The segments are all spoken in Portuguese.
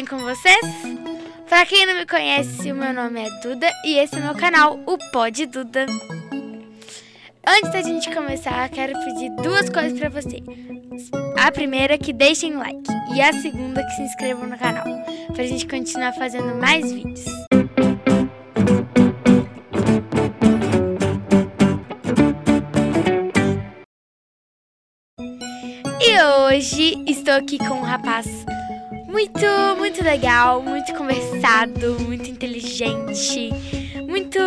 bem com vocês? Pra quem não me conhece, o meu nome é Duda e esse é meu canal, o Pod Duda. Antes da gente começar, quero pedir duas coisas pra você. A primeira é que deixem like e a segunda é que se inscrevam no canal, pra gente continuar fazendo mais vídeos. E hoje estou aqui com um rapaz muito, muito legal, muito conversado, muito inteligente, muito,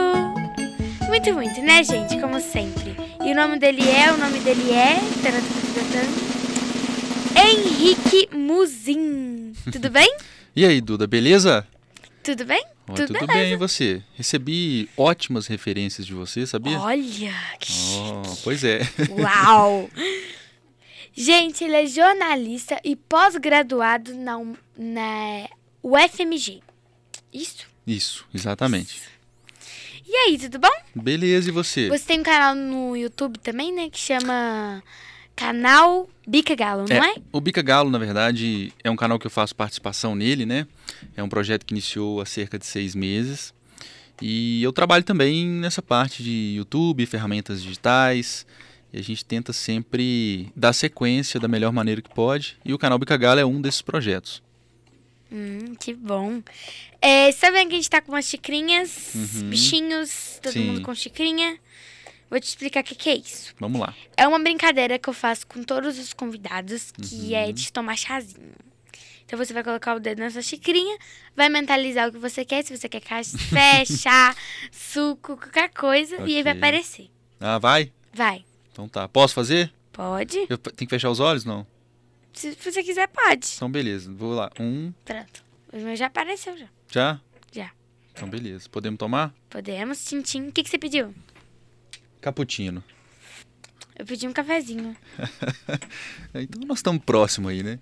muito, muito, né, gente? Como sempre. E o nome dele é, o nome dele é. Henrique Muzin. Tudo bem? E aí, Duda, beleza? Tudo bem? Oh, Tudo tudo bem, e você? Recebi ótimas referências de você, sabia? Olha, que Oh, pois é. Uau! Gente, ele é jornalista e pós-graduado na, na UFMG. Isso? Isso, exatamente. E aí, tudo bom? Beleza, e você? Você tem um canal no YouTube também, né? Que chama Canal Bica Galo, não é? O Bica Galo, na verdade, é um canal que eu faço participação nele, né? É um projeto que iniciou há cerca de seis meses. E eu trabalho também nessa parte de YouTube, ferramentas digitais. E a gente tenta sempre dar sequência da melhor maneira que pode. E o canal Bica Galo é um desses projetos. Hum, que bom. É, sabendo que a gente tá com umas xicrinhas, Uhum. bichinhos, todo Sim. mundo com xicrinha. Vou te explicar o que, que é isso. Vamos lá. É uma brincadeira que eu faço com todos os convidados, que Uhum. é de tomar chazinho. Então você vai colocar o dedo na sua xicrinha, vai mentalizar o que você quer, se você quer café, chá, suco, qualquer coisa, e aí vai aparecer. Ah, vai? Vai. Então tá. Posso fazer? Pode. Eu tenho que fechar os olhos? Não. Se você quiser, pode. Então, beleza. Vou lá. Um. Pronto. O meu já apareceu já. Já? Já. Então, beleza. Podemos tomar? Podemos, tintim. O que, que você pediu? Cappuccino. Eu pedi um cafezinho. Então, nós estamos próximos aí, né?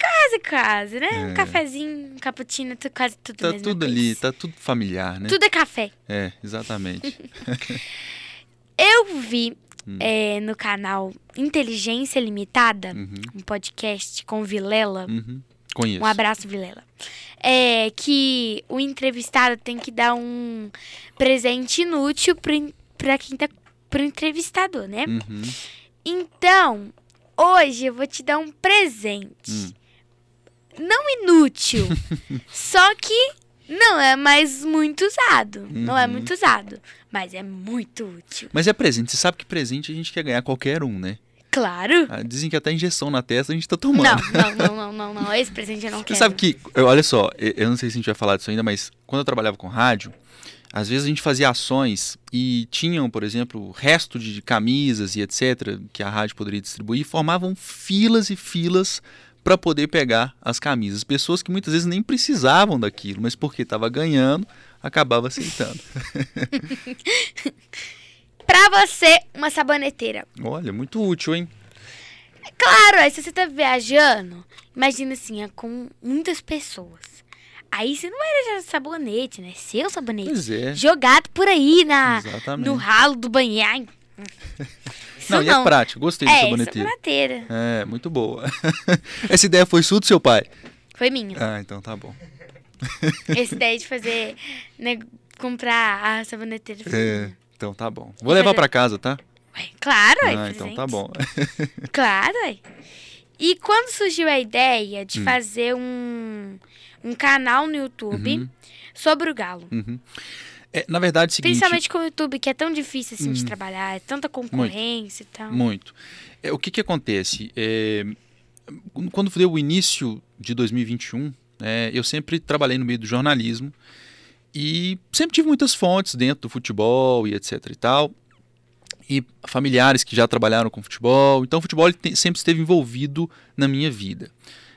Quase, quase, né? Um É. cafezinho, um cappuccino, tu- quase tudo Tá tudo ali, tá tudo familiar, né? Tudo é café. É, exatamente. Eu vi Hum. é, no canal Inteligência Limitada, Uhum, um podcast com o Vilela. uhum. Conheço. Um abraço, Vilela. É que o entrevistado tem que dar um presente inútil pra quem tá pro entrevistador, né? Uhum. Então, hoje eu vou te dar um presente. Hum. Não inútil, só que não é mais muito usado. Não é Uhum. muito usado, mas é muito útil. Mas é presente. Você sabe que presente a gente quer ganhar qualquer um, né? Claro. Ah, Dizem que até injeção na testa a gente tá tomando. Não, não, não, não, não, não. Esse presente eu não Você quero. sabe que, olha só, eu eu não sei se a gente vai falar disso ainda, mas quando eu trabalhava com rádio, às vezes a gente fazia ações e tinham, por exemplo, resto de camisas e etc., que a rádio poderia distribuir, e formavam filas e filas para poder pegar as camisas. Pessoas que muitas vezes nem precisavam daquilo, mas porque estava ganhando, acabava aceitando. Pra você, uma saboneteira. Olha, muito útil, hein? Claro, aí se você tá viajando, imagina assim, é com muitas pessoas. Aí você não vai deixar sabonete, né? Seu sabonete. Pois é. Jogado por aí na, Exatamente. no ralo do banheiro. Isso Não, e é prático, gostei de É, saboneteira. saboneteira. É, muito boa. Essa ideia foi sua do seu pai? Foi minha. Ah, então tá bom. Essa ideia de fazer, né, comprar a saboneteira. É, então tá bom. Vou levar fazer- pra casa, tá? Ué, claro, Ah, então tá bom. Claro, ué. E quando surgiu a ideia de Hum. fazer um, um canal no YouTube Uhum. sobre o galo? Uhum. É, na verdade, é o seguinte, Principalmente com o YouTube, que é tão difícil assim de Hum. trabalhar, é tanta concorrência e tal. muito. É, o que que acontece? É, quando deu o início de 2021, é, eu sempre trabalhei no meio do jornalismo e sempre tive muitas fontes dentro do futebol e etc e tal. E familiares que já trabalharam com futebol. Então, o futebol tem- sempre esteve envolvido na minha vida.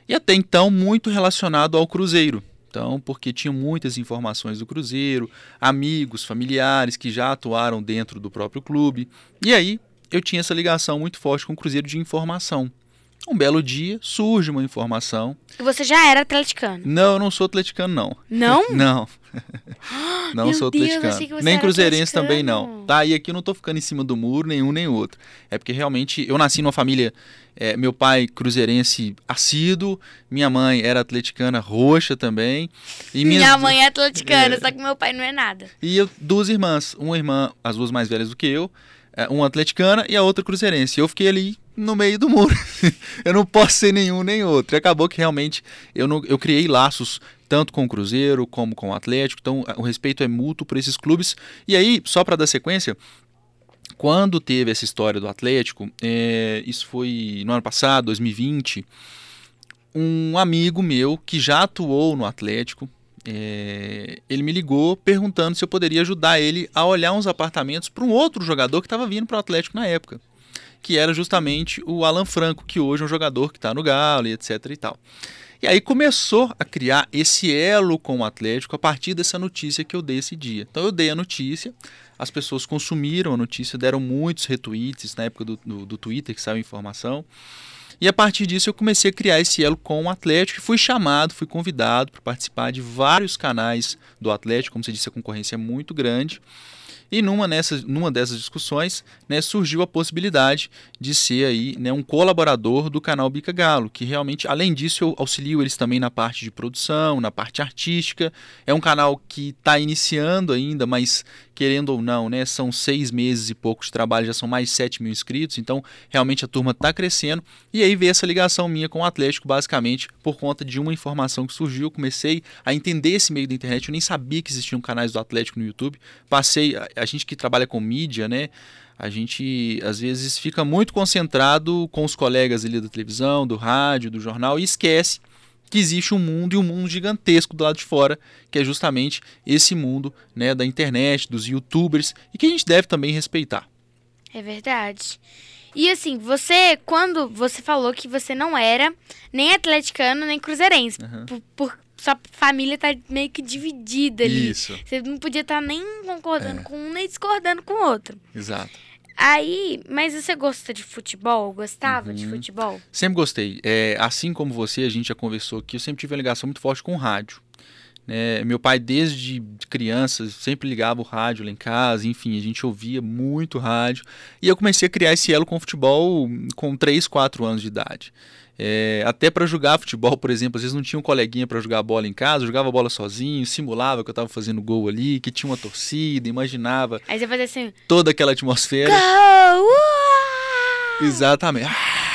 E até então, muito relacionado ao Cruzeiro. Então, porque tinha muitas informações do Cruzeiro, amigos, familiares que já atuaram dentro do próprio clube. E aí, eu tinha essa ligação muito forte com o Cruzeiro de informação. Um belo dia, surge uma informação. E você já era atleticano? Não, eu não sou atleticano, não. Não? Não. não Meu sou Deus, atleticano. nem cruzeirense também não. Tá, e aqui eu não tô ficando em cima do muro, nenhum nem outro. É porque realmente eu nasci numa família, é, meu pai cruzeirense assíduo, minha mãe era atleticana roxa também. E Minha minhas- mãe é atleticana, É. só que meu pai não é nada. E eu, duas irmãs, uma irmã, as duas mais velhas do que eu, é, uma atleticana e a outra cruzeirense. Eu fiquei ali no meio do muro. eu não posso ser nenhum nem outro. E acabou que realmente eu, não, eu criei laços tanto com o Cruzeiro como com o Atlético. Então o respeito é mútuo por esses clubes. E aí, só para dar sequência, quando teve essa história do Atlético, é, isso foi no ano passado, 2020, um amigo meu que já atuou no Atlético, é, ele me ligou perguntando se eu poderia ajudar ele a olhar uns apartamentos para um outro jogador que estava vindo para o Atlético na época, que era justamente o Alan Franco, que hoje é um jogador que está no Galo e etc e tal. E aí começou a criar esse elo com o Atlético a partir dessa notícia que eu dei esse dia. Então eu dei a notícia, as pessoas consumiram a notícia, deram muitos retweets na época do, do, do Twitter que saiu a informação. E a partir disso eu comecei a criar esse elo com o Atlético e fui chamado, fui convidado para participar de vários canais do Atlético, como você disse, a concorrência é muito grande. E numa, nessas, numa dessas discussões né, surgiu a possibilidade de ser aí, né, um colaborador do canal Bica Galo, que realmente, além disso, eu auxilio eles também na parte de produção, na parte artística. É um canal que está iniciando ainda, mas querendo ou não, né, são seis meses e pouco de trabalho, já são mais de 7 mil inscritos, então realmente a turma está crescendo. E aí veio essa ligação minha com o Atlético, basicamente por conta de uma informação que surgiu. Eu comecei a entender esse meio da internet, eu nem sabia que existiam canais do Atlético no YouTube. Passei, a, gente que trabalha com mídia, né? A gente às vezes fica muito concentrado com os colegas ali da televisão, do rádio, do jornal e esquece que existe um mundo e um mundo gigantesco do lado de fora, que é justamente esse mundo né, da internet, dos youtubers, e que a gente deve também respeitar. É verdade. E assim, você, quando você falou que você não era nem atleticano, nem cruzeirense, Uhum. por, por- sua família tá meio que dividida ali. Isso, Você não podia estar nem concordando É. com um, nem discordando com o outro. exato. Aí, mas você gosta de futebol? Gostava de Uhum. futebol? Sempre gostei. É, assim como você, a gente já conversou aqui, eu sempre tive uma ligação muito forte com o rádio. né? meu pai, desde criança, sempre ligava o rádio lá em casa, enfim, a gente ouvia muito rádio. E eu comecei a criar esse elo com o futebol com 3, 4 anos de idade. É, até para jogar futebol, por exemplo, às vezes não tinha um coleguinha para jogar bola em casa, jogava bola sozinho, simulava que eu estava fazendo gol ali, que tinha uma torcida, imaginava Aí você fazia assim, toda aquela atmosfera. gol! Uau! Exatamente. Ah!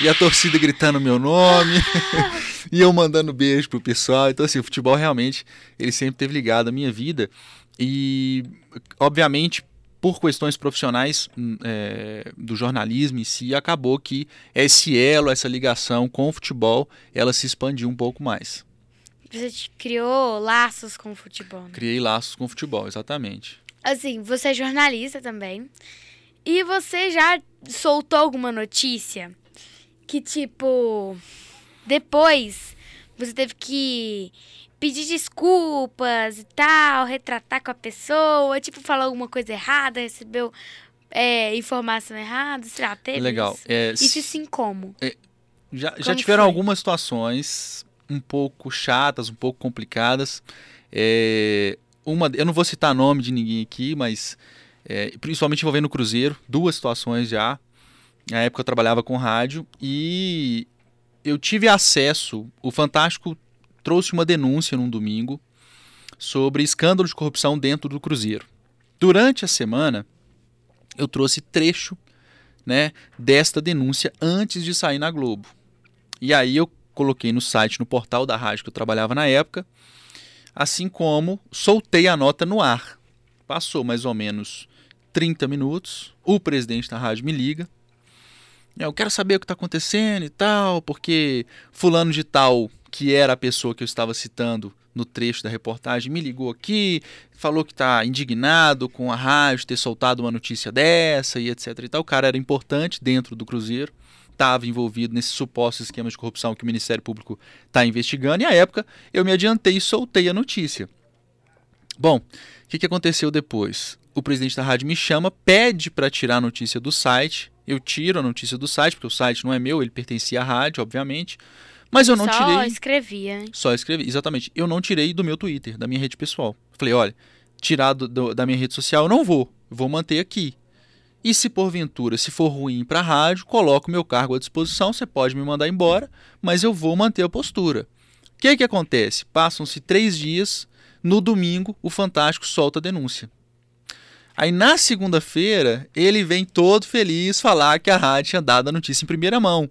E a torcida gritando meu nome. e eu mandando beijo pro pessoal. Então, assim, o futebol realmente, ele sempre teve ligado à minha vida. E, obviamente, por questões profissionais hum, é, do jornalismo em si, acabou que esse elo, essa ligação com o futebol, ela se expandiu um pouco mais. Você criou laços com o futebol, né? Criei laços com o futebol, exatamente. Assim, você é jornalista também. E você já soltou alguma notícia que, tipo, depois você teve que pedir desculpas e tal, retratar com a pessoa, tipo, falar alguma coisa errada, recebeu é, informação errada, sei lá, teve Legal. isso? É, Isso sim como? Já, já Como tiveram foi? algumas situações um pouco chatas, um pouco complicadas. É, uma, eu não vou citar nome de ninguém aqui, mas é, principalmente envolvendo o Cruzeiro, duas situações já. Na época eu trabalhava com rádio e eu tive acesso. O Fantástico trouxe uma denúncia num domingo sobre escândalo de corrupção dentro do Cruzeiro. Durante a semana, eu trouxe trecho né, desta denúncia antes de sair na Globo. E aí eu coloquei no site, no portal da rádio que eu trabalhava na época, assim como soltei a nota no ar. Passou mais ou menos 30 minutos, o presidente da rádio me liga. Eu quero saber o que está acontecendo e tal, porque fulano de tal, que era a pessoa que eu estava citando no trecho da reportagem, me ligou aqui, falou que está indignado com a rádio ter soltado uma notícia dessa e etc e tal. O cara era importante dentro do Cruzeiro, estava envolvido nesse suposto esquema de corrupção que o Ministério Público está investigando, e à época eu me adiantei e soltei a notícia. Bom, o que, que aconteceu depois? O presidente da rádio me chama, pede para tirar a notícia do site. Eu tiro a notícia do site, porque o site não é meu, ele pertencia à rádio, obviamente. Mas eu não Só tirei. escrevia. Só escrevi, exatamente. Eu não tirei do meu Twitter, da minha rede pessoal. Falei, olha, tirar do- do- da minha rede social eu não vou, vou manter aqui. E se porventura, se for ruim para a rádio, coloco meu cargo à disposição, você pode me mandar embora, mas eu vou manter a postura. O que que acontece? Passam-se três dias, no domingo o Fantástico solta a denúncia. Aí na segunda-feira ele vem todo feliz falar que a rádio tinha dado a notícia em primeira mão.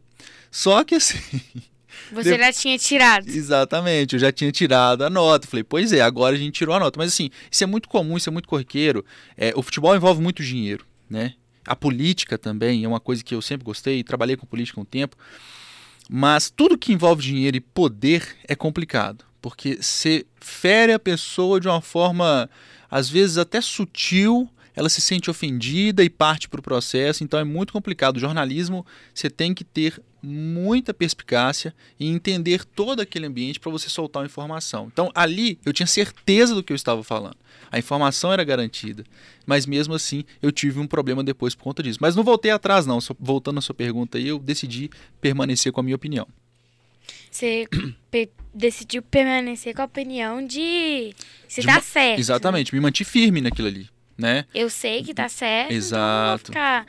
Só que assim, Você De- já tinha tirado. Exatamente, eu já tinha tirado a nota. Falei, pois é, agora a gente tirou a nota. Mas assim, isso é muito comum, isso é muito corriqueiro. É, o futebol envolve muito dinheiro, né? A política também é uma coisa que eu sempre gostei, trabalhei com política um tempo. Mas tudo que envolve dinheiro e poder é complicado, porque você fere a pessoa de uma forma, às vezes até sutil, ela se sente ofendida e parte para o processo, então é muito complicado. O jornalismo, você tem que ter muita perspicácia e entender todo aquele ambiente para você soltar uma informação. Então ali eu tinha certeza do que eu estava falando. A informação era garantida, mas mesmo assim eu tive um problema depois por conta disso. Mas não voltei atrás não, só voltando à sua pergunta aí, eu decidi permanecer com a minha opinião. Você pe- decidiu permanecer com a opinião de se De tá certo. Exatamente, me mantive firme naquilo ali, né? Eu sei que tá certo. Exato. Então vou ficar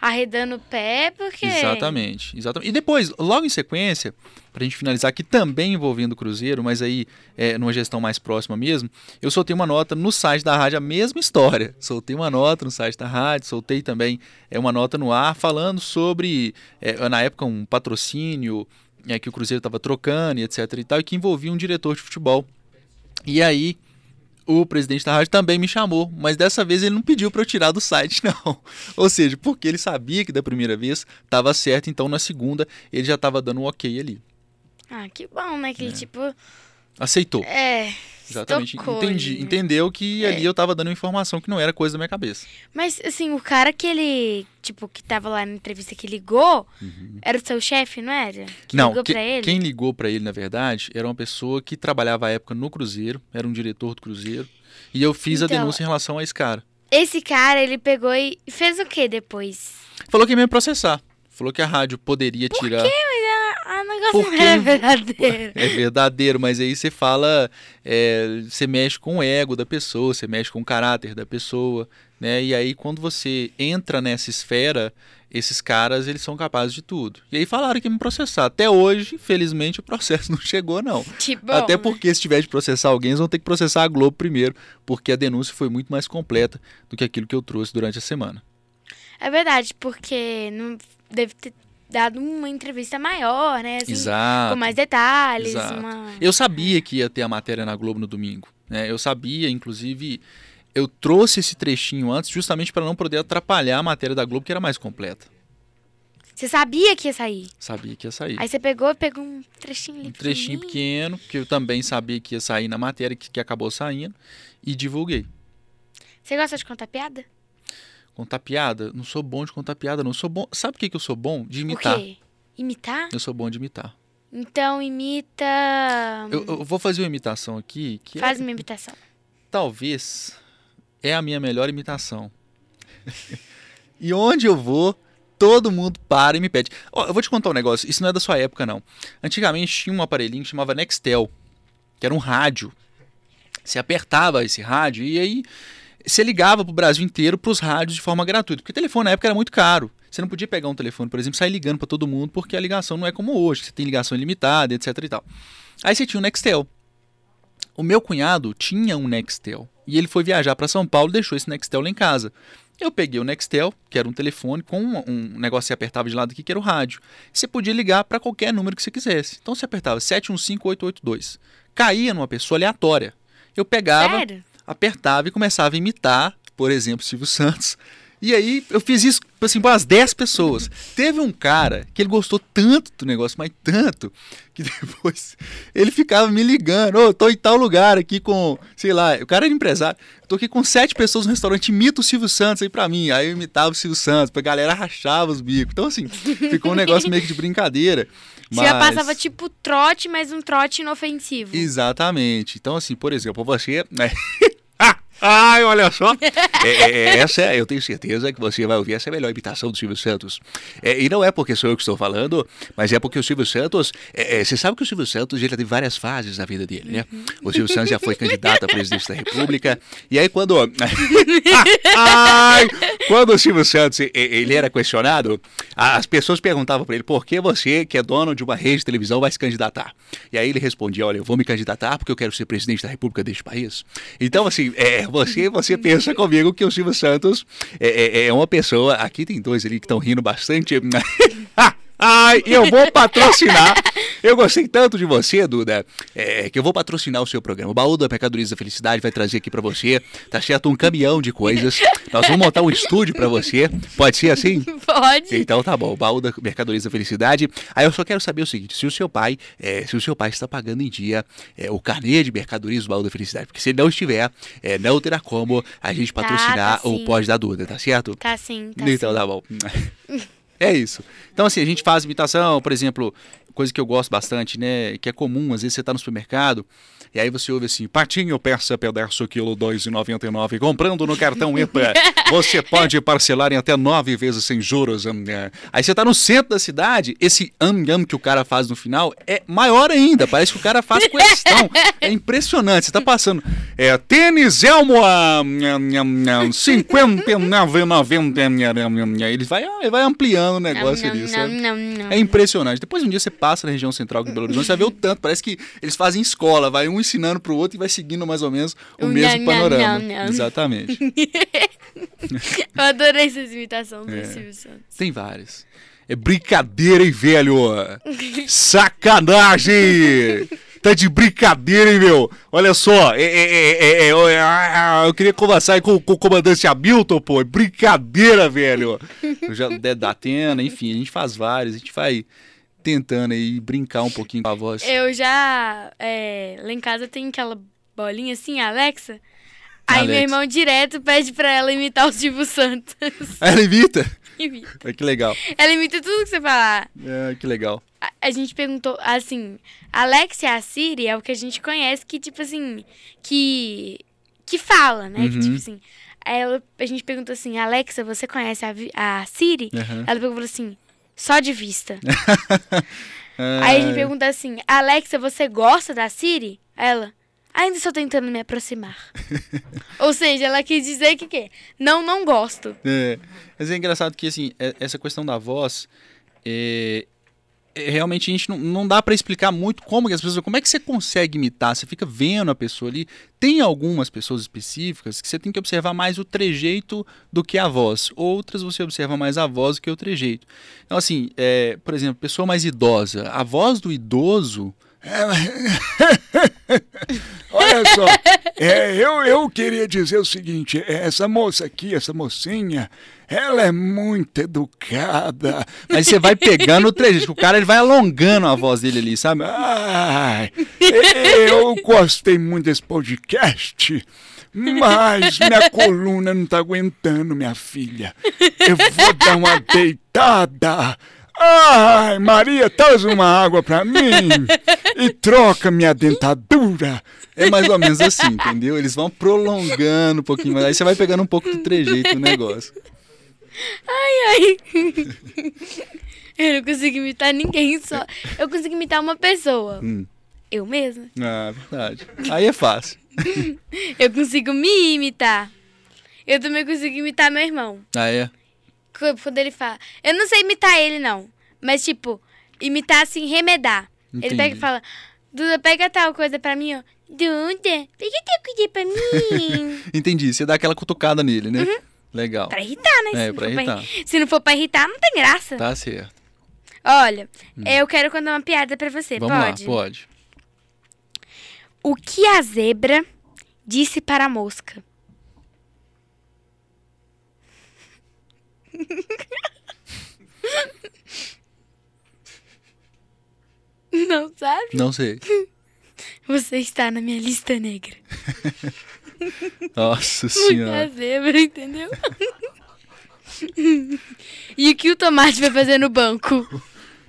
arredando o pé, porque. Exatamente, exatamente. E depois, logo em sequência, pra gente finalizar aqui também envolvendo o Cruzeiro, mas aí é, numa gestão mais próxima mesmo, eu soltei uma nota no site da rádio, a mesma história. Soltei uma nota no site da rádio, soltei também é, uma nota no ar falando sobre, é, na época, um patrocínio é, que o Cruzeiro estava trocando e etc e tal, e que envolvia um diretor de futebol. E aí, o presidente da rádio também me chamou, mas dessa vez ele não pediu para eu tirar do site, não. Ou seja, porque ele sabia que da primeira vez estava certo, então na segunda ele já estava dando um ok ali. Ah, que bom, né? Que ele, tipo. Aceitou. É. Exatamente. Entendi. né? Entendeu que É. ali eu estava dando informação que não era coisa da minha cabeça. Mas, assim, o cara que ele. Tipo, que tava lá na entrevista que ligou, era o seu chefe, não era? Que não, ligou que- pra ele? quem ligou para ele, na verdade, era uma pessoa que trabalhava à época no Cruzeiro, era um diretor do Cruzeiro, e eu fiz a Então, denúncia em relação a esse cara. Esse cara, ele pegou e fez o que depois? Falou que ia me processar. Falou que a rádio poderia tirar. Ah, o negócio Por não quê? era verdadeiro. É verdadeiro, mas aí você fala, é, você mexe com o ego da pessoa, você mexe com o caráter da pessoa, né? E aí quando você entra nessa esfera, esses caras eles são capazes de tudo. E aí falaram que me processar. Até hoje, infelizmente, o processo não chegou não. Que bom. Até né? porque se tiver de processar alguém, eles vão ter que processar a Globo primeiro, porque a denúncia foi muito mais completa do que aquilo que eu trouxe durante a semana. É verdade, porque não deve ter dado uma entrevista maior, né? Assim, Exato. Com mais detalhes. Exato. Uma... Eu sabia que ia ter a matéria na Globo no domingo. Né? Eu sabia, inclusive, eu trouxe esse trechinho antes justamente para não poder atrapalhar a matéria da Globo, que era mais completa. Você sabia que ia sair. Sabia que ia sair. Aí você pegou, pegou um trechinho Um trechinho pequeno, que eu também sabia que ia sair na matéria, que, que acabou saindo, e divulguei. Você gosta de contar piada? Contar piada? Não sou bom de contar piada, não. Sou bom. Sabe o que, que eu sou bom? De O imitar. quê? Imitar? Eu sou bom de imitar. Então imita. Eu, eu vou fazer uma imitação aqui que é- Faz uma imitação. talvez é a minha melhor imitação. e onde eu vou, todo mundo para e me pede. Ó, eu vou te contar um negócio, isso não é da sua época não. Antigamente tinha um aparelhinho que chamava Nextel, que era um rádio. Você apertava esse rádio e aí você ligava pro Brasil inteiro pros rádios de forma gratuita, porque o telefone na época era muito caro. Você não podia pegar um telefone, por exemplo, sair ligando para todo mundo, porque a ligação não é como hoje, você tem ligação ilimitada, etc e tal. Aí você tinha o Nextel. O meu cunhado tinha um Nextel e ele foi viajar para São Paulo e deixou esse Nextel lá em casa. Eu peguei o Nextel, que era um telefone com um, um negócio que você apertava de lado aqui, que era o rádio. Você podia ligar para qualquer número que você quisesse. Então você apertava 715882. Caía numa pessoa aleatória. Eu pegava, Sério? apertava e começava a imitar, por exemplo, Silvio Santos. E aí eu fiz isso assim para umas 10 pessoas. Teve um cara que ele gostou tanto do negócio, mas tanto, que depois ele ficava me ligando, ô, tô em tal lugar aqui com, sei lá, o cara era empresário, tô aqui com sete pessoas no restaurante, imita o Silvio Santos aí pra mim. Aí eu imitava o Silvio Santos, a galera rachava os bicos. Então assim, ficou um negócio meio que de brincadeira. Você já mas- passava tipo trote, mas um trote inofensivo. Exatamente. Então, assim, por exemplo, você. Né? Ai, olha só. É, é, é, essa é, eu tenho certeza que você vai ouvir essa é a melhor imitação do Silvio Santos. É, e não é porque sou eu que estou falando, mas é porque o Silvio Santos. É, você sabe que o Silvio Santos já teve várias fases na vida dele, né? O Silvio Santos já foi candidato a presidente da República. E aí, quando. Ai, quando o Silvio Santos ele era questionado, as pessoas perguntavam para ele por que você, que é dono de uma rede de televisão, vai se candidatar. E aí ele respondia: Olha, eu vou me candidatar porque eu quero ser presidente da República deste país. Então, assim, é, você, você pensa comigo que o Silvio Santos é, é, é uma pessoa. Aqui tem dois ali que estão rindo bastante. Ai, eu vou patrocinar. Eu gostei tanto de você, Duda, é, que eu vou patrocinar o seu programa. O Baú da Mercadorias da Felicidade vai trazer aqui para você, tá certo? Um caminhão de coisas. Nós vamos montar um estúdio para você. Pode ser assim? Pode. Então tá bom. O Baú da Mercadorias da Felicidade. Aí eu só quero saber o seguinte: se o seu pai, é, se o seu pai está pagando em dia é, o carnê de mercadorias do Baú da Felicidade, porque se ele não estiver, é, não terá como a gente patrocinar tá, tá o pós da Duda, tá certo? Tá sim. Tá então sim. tá bom. É isso. Então, assim, a gente faz imitação, por exemplo, coisa que eu gosto bastante, né? Que é comum, às vezes você está no supermercado e aí você ouve assim, patinho persa pedaço quilo 2,99, comprando no cartão EPA, você pode parcelar em até nove vezes sem juros. É. Aí você está no centro da cidade, esse am am que o cara faz no final é maior ainda, parece que o cara faz questão. É impressionante, você está passando, é, tênis Elmo a 59,90, ele vai, ele vai ampliando o negócio ali, sabe? É impressionante. Depois um dia você passa na região central de Belo Horizonte, você vai ver o tanto, parece que eles fazem escola, vai um ensinando para o outro e vai seguindo mais ou menos o mesmo panorama. Não. Exatamente. Eu adorei essa imitação do é. Silvio Santos. Tem várias. É brincadeira, hein, velho? Sacanagem! Tá de brincadeira, hein, meu? Olha só, é, é, é, eu queria conversar com, com, o comandante Hamilton, pô. É brincadeira, velho. Eu já, da Atena, enfim, a gente faz várias, a gente vai tentando aí brincar um pouquinho com a voz. Eu já. É, lá em casa tem aquela bolinha assim, Alexa. Aí Alexa. meu irmão direto pede pra ela imitar o Silvio Santos. Ela imita? Imita. Que legal. Ela imita tudo que você falar. É, que legal. A, a gente perguntou, assim, Alexa a Siri é o que a gente conhece que, tipo assim, que. que fala, né? Uhum. Que, tipo assim. Aí ela, a gente perguntou assim, Alexa, você conhece a, a Siri? Uhum. Ela perguntou assim, só de vista. Aí a gente pergunta assim: Alexa, você gosta da Siri? Ela. Ainda estou tentando me aproximar. Ou seja, ela quis dizer que quê? Não, não gosto. É. Mas é engraçado que, assim, é, essa questão da voz, é, realmente a gente não, não dá para explicar muito como que as pessoas. Como é que você consegue imitar? Você fica vendo a pessoa ali. Tem algumas pessoas específicas que você tem que observar mais o trejeito do que a voz. Outras você observa mais a voz do que o trejeito. Então, assim, é, por exemplo, pessoa mais idosa. A voz do idoso. Olha só, é, eu, eu queria dizer o seguinte: essa moça aqui, essa mocinha, ela é muito educada. Mas você vai pegando o trejeito, o cara ele vai alongando a voz dele ali, sabe? Ai, eu gostei muito desse podcast. Mas minha coluna não tá aguentando, minha filha. Eu vou dar uma deitada. Ai, Maria, traz uma água pra mim e troca minha dentadura. É mais ou menos assim, entendeu? Eles vão prolongando um pouquinho mais. Aí você vai pegando um pouco do trejeito do negócio. Ai, ai. Eu não consigo imitar ninguém só. Eu consigo imitar uma pessoa. Hum. Eu mesma. Ah, verdade. Aí é fácil. Eu consigo me imitar. Eu também consigo imitar meu irmão. Ah, é? quando ele fala. Eu não sei imitar ele, não. Mas, tipo, imitar assim, remedar. Entendi. Ele pega e fala: Duda, pega tal coisa pra mim, ó. Duda, pega tal coisa pra mim. Entendi. Você dá aquela cutucada nele, né? Uhum. Legal. Pra irritar, né? É, pra irritar. Pra... Se não for pra irritar, não tem graça. Tá certo. Olha, hum. eu quero contar uma piada pra você. Vamos pode? lá, pode. O que a zebra disse para a mosca? Não sabe? Não sei. Você está na minha lista negra. Nossa senhora. Muita zebra, entendeu? e o que o tomate vai fazer no banco?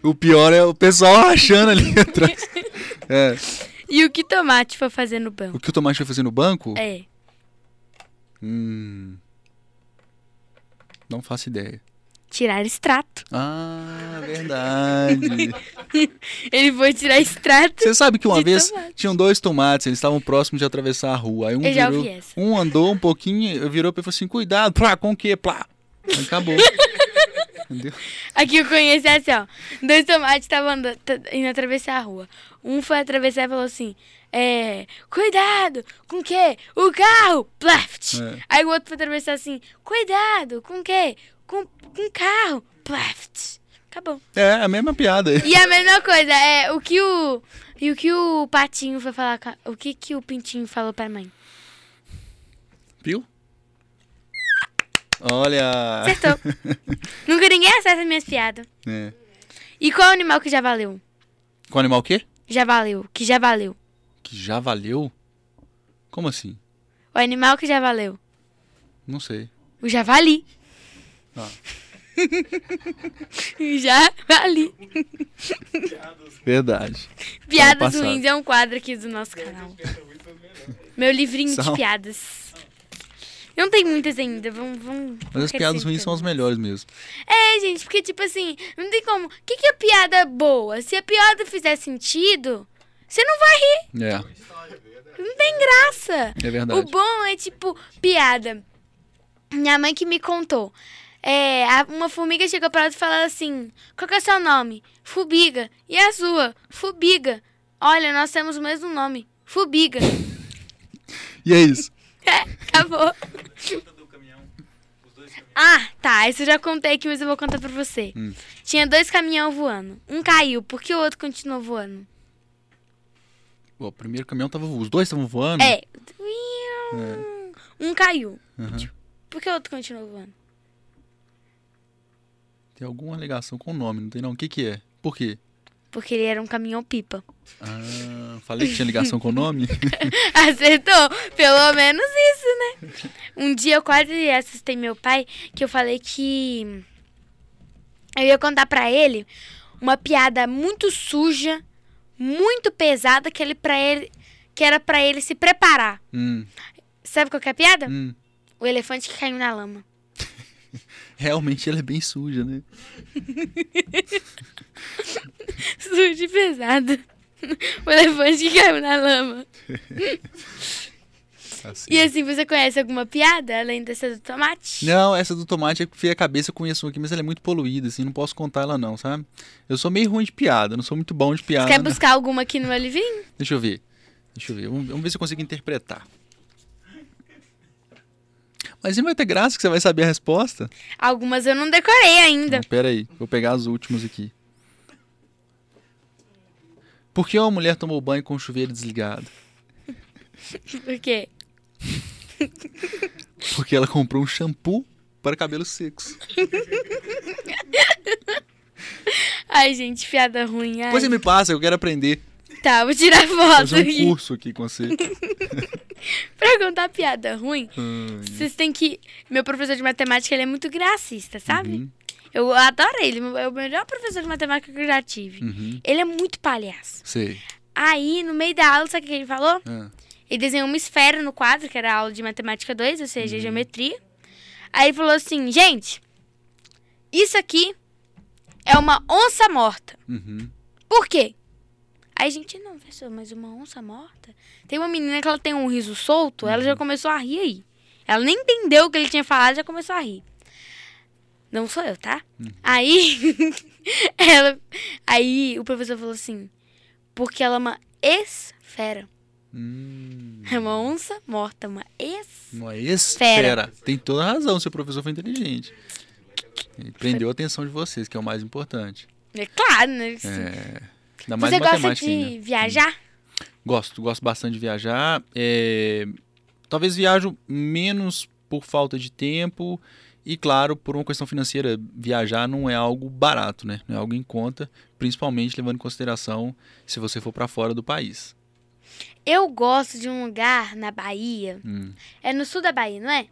O pior é o pessoal rachando ali atrás. É. E o que o tomate foi fazer no banco? O que o tomate foi fazer no banco? É. Hum. Não faço ideia. Tirar extrato. Ah, verdade. Ele foi tirar extrato. Você sabe que uma vez tomate. tinham dois tomates, eles estavam próximos de atravessar a rua. Aí um virou, um andou um pouquinho, virou e falou assim: "Cuidado, plá, com o quê? Plá". Acabou. Entendeu? Aqui eu conheci assim, ó. Dois tomates estavam indo atravessar a rua. Um foi atravessar e falou assim: É. Cuidado! Com o quê? O carro! Plaft! É. Aí o outro foi atravessar assim: Cuidado! Com o quê? Com, com carro! Plaft! Acabou. É, a mesma piada. E a mesma coisa, é o que o. E o que o patinho foi falar. O que, que o pintinho falou pra mãe? Viu? Olha. Acertou. Nunca ninguém acerta minhas piadas. É. E qual animal que já valeu? Com animal o quê? Já valeu. Que já valeu. Que já valeu? Como assim? O animal que já valeu. Não sei. O javali. Ah. javali. Verdade. Piadas ruins é um quadro aqui do nosso canal. Meu livrinho São. de piadas. Eu não tenho muitas ainda. Vamos. vamos Mas as piadas ruins são as melhores mesmo. É, gente, porque, tipo assim, não tem como. O que, que é piada boa? Se a piada fizer sentido, você não vai rir. É, Não tem graça. é O verdade. bom é, tipo, piada. Minha mãe que me contou. É, uma formiga chegou pra ela e falou assim: Qual que é o seu nome? Fubiga. E a sua? Fubiga. Olha, nós temos o mesmo nome. Fubiga. E é isso. É, acabou. Ah, tá. Isso eu já contei aqui, mas eu vou contar pra você. Hum. Tinha dois caminhões voando. Um caiu, por que o outro continuou voando? Pô, o primeiro caminhão tava. Os dois estavam voando? É. Um caiu. Aham. Por que o outro continuou voando? Tem alguma ligação com o nome, não tem não? O que que é? Por quê? Porque ele era um caminhão pipa. Ah, falei que tinha ligação com o nome? Acertou? Pelo menos isso, né? Um dia eu quase assustei meu pai, que eu falei que eu ia contar pra ele uma piada muito suja, muito pesada, que ele para ele que era pra ele se preparar. hum, Sabe qual que é a piada? hum. O elefante que caiu na lama. Realmente ela é bem suja, né? Suja e pesada. O elefante que caiu na lama. Assim. E assim, você conhece alguma piada além dessa do tomate? Não, essa do tomate é que a cabeça, eu conheço uma aqui, mas ela é muito poluída, assim, não posso contar ela não, sabe? Eu sou meio ruim de piada, não sou muito bom de piada. Quer buscar alguma aqui no meu livrinho? Deixa eu ver. Deixa eu ver. Vamos ver se eu consigo interpretar. Mas não vai ter graça que você vai saber a resposta. Algumas eu não decorei ainda. Não, pera aí, vou pegar as últimas aqui. Por que uma mulher tomou banho com o chuveiro desligado? Por quê? Porque ela comprou um shampoo para cabelos secos. Ai, gente, piada ruim. Ai. Depois você me passa, eu quero aprender. Tá, vou tirar foto Fazer um aqui. curso aqui com você. Pra contar piada ruim, Ai, vocês têm que... Meu professor de matemática, ele é muito gracista, sabe? uhum, Eu adoro ele. É o melhor professor de matemática que eu já tive. uhum, Ele é muito palhaço. sei. Aí, no meio da aula, sabe o que ele falou? Ah, Ele desenhou uma esfera no quadro, que era a aula de matemática 2, ou seja, Uhum. geometria. Aí ele falou assim, gente, isso aqui é uma onça morta. uhum. Por quê? Aí a gente, não, professor, mas uma onça morta? Tem uma menina que ela tem um riso solto, ela Uhum. já começou a rir aí. Ela nem entendeu o que ele tinha falado, já começou a rir. Não sou eu, tá? Uhum. Aí, ela, aí o professor falou assim, porque ela é uma esfera. Hum, É uma onça morta, uma es... uma esfera. Tem toda a razão, seu professor foi inteligente. Ele prendeu a atenção de vocês, que é o mais importante. É claro, né? É, ainda mais Você gosta de ainda. viajar? Gosto, gosto bastante de viajar. É, talvez viajo menos por falta de tempo e, claro, por uma questão financeira. Viajar não é algo barato, né? Não é algo em conta, principalmente levando em consideração se você for para fora do país. Eu gosto de um lugar na Bahia. Hum. É no sul da Bahia, não é?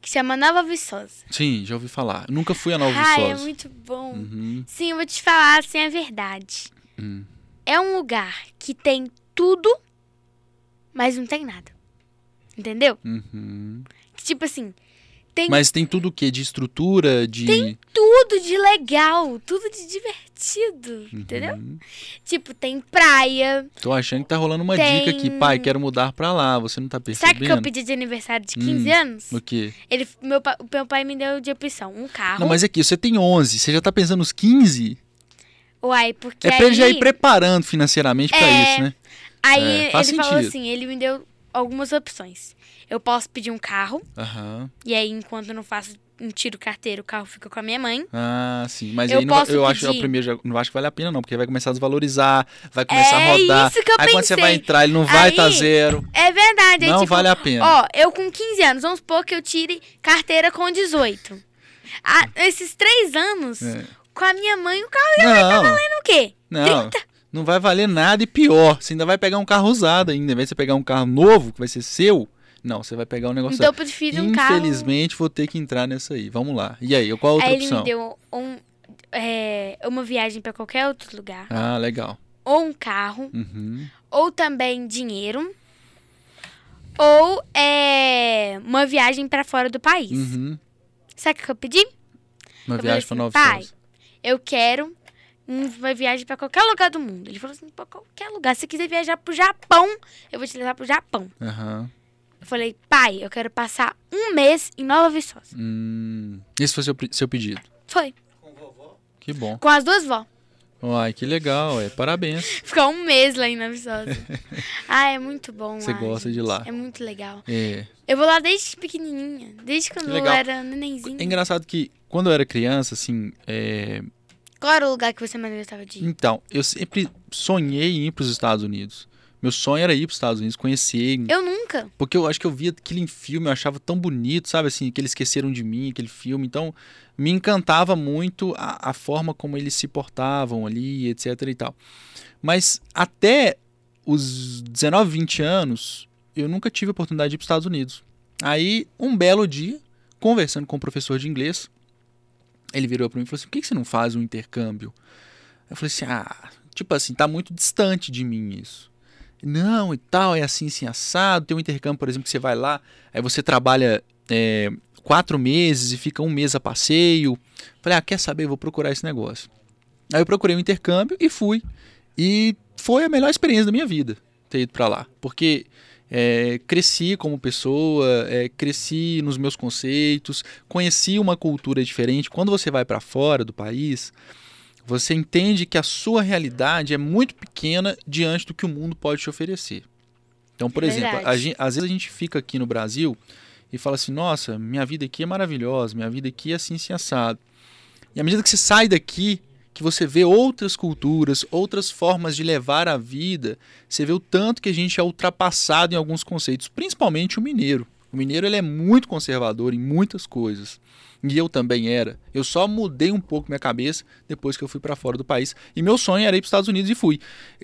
Que chama Nova Viçosa. Sim, já ouvi falar. Nunca fui a Nova é Viçosa. muito bom. Uhum, Sim, eu vou te falar assim a verdade. Hum. É um lugar que tem tudo, mas não tem nada. Entendeu? Uhum. tipo assim, tem Mas tem tudo o quê? De estrutura, de. tudo de legal, tudo de divertido, entendeu? Uhum. Tipo, tem praia. Tô achando que tá rolando uma Tem- dica aqui. Pai, quero mudar pra lá. Você não tá Sabe o percebendo? que eu pedi de aniversário de 15 anos? O quê? Ele, meu, meu pai me deu de opção um carro. Não, mas aqui, você tem 11. Você já tá pensando nos 15? Uai, porque É pra aí, ele já ir preparando financeiramente pra É, isso, né? aí É, ele falou sentido. assim, ele me deu algumas opções. Eu posso pedir um carro, Aham. e aí enquanto eu não faço um tiro carteiro, o carro fica com a minha mãe. Ah, sim. Mas Eu aí não eu acho que é o pedir- primeiro, não acho que vale a pena, não, porque vai começar a desvalorizar, vai começar É a rodar. isso que eu aí quando você pensei. vai entrar, ele não vai estar Aí- zero. É verdade. Não tipo, vale a pena. Ó, eu com 15 anos, vamos supor que eu tire carteira com 18. Ah, esses três anos, É. com a minha mãe, o carro ia Não, valendo o quê? não. Não vai valer nada e pior. Você ainda vai pegar um carro usado ainda. Em vez de você pegar um carro novo, que vai ser seu, não, você vai pegar um negócio. Então eu prefiro um carro. Infelizmente, vou ter que entrar nessa aí. Vamos lá. E aí, qual a outra Aí ele opção? me deu um, é, uma viagem pra qualquer outro lugar. Ah, legal. Ou um carro. Uhum. Ou também dinheiro. Ou é, uma viagem pra fora do país. Uhum. Sabe o que eu pedi? Uma Eu viagem falei pra Nova assim, pai. Eu quero um- uma viagem pra qualquer lugar do mundo. Ele falou assim, pra qualquer lugar. Se você quiser viajar pro Japão, eu vou te levar pro Japão. Aham. Eu falei, pai, eu quero passar um mês em Nova Viçosa. Hum. Esse foi seu, seu pedido. Foi. Que bom. Com as duas vó. Uai, que legal, é. Parabéns. Ficar um mês lá em Nova Viçosa. ah, é muito bom Você lá, gosta de gente. lá. É muito legal. É. Eu vou lá desde pequenininha. Desde quando eu era nenenzinho. É engraçado que quando eu era criança, assim, é, Qual era o lugar que você mais gostava de ir? então, eu sempre sonhei em ir para os Estados Unidos. Meu sonho era ir para os Estados Unidos, conhecer, Eu nunca. porque eu acho que eu via aquilo em filme, eu achava tão bonito, sabe assim, que eles esqueceram de mim, aquele filme. Então, me encantava muito a, a forma como eles se portavam ali, etc e tal. Mas até os 19, 20 anos, eu nunca tive a oportunidade de ir para os Estados Unidos. Aí, um belo dia, conversando com um professor de inglês, ele virou para mim e falou assim: por que você não faz um intercâmbio? Eu falei assim: ah, tipo assim, tá muito distante de mim isso. Não, e tal, é assim, assim, assado. Tem um intercâmbio, por exemplo, que você vai lá, aí você trabalha é, quatro meses e fica um mês a passeio. Falei, ah, quer saber? Vou procurar esse negócio. Aí eu procurei um intercâmbio e fui. E foi a melhor experiência da minha vida ter ido pra lá. Porque é, cresci como pessoa, é, cresci nos meus conceitos, conheci uma cultura diferente. Quando você vai para fora do país, você entende que a sua realidade é muito pequena diante do que o mundo pode te oferecer. Então, por exemplo, a gen- às vezes a gente fica aqui no Brasil e fala assim: nossa, minha vida aqui é maravilhosa, minha vida aqui é assim, assim, assado. E à medida que você sai daqui, que você vê outras culturas, outras formas de levar a vida, você vê o tanto que a gente é ultrapassado em alguns conceitos, principalmente o mineiro. O mineiro ele é muito conservador em muitas coisas. E eu também era. Eu só mudei um pouco minha cabeça depois que eu fui para fora do país. E meu sonho era ir para os Estados Unidos e fui.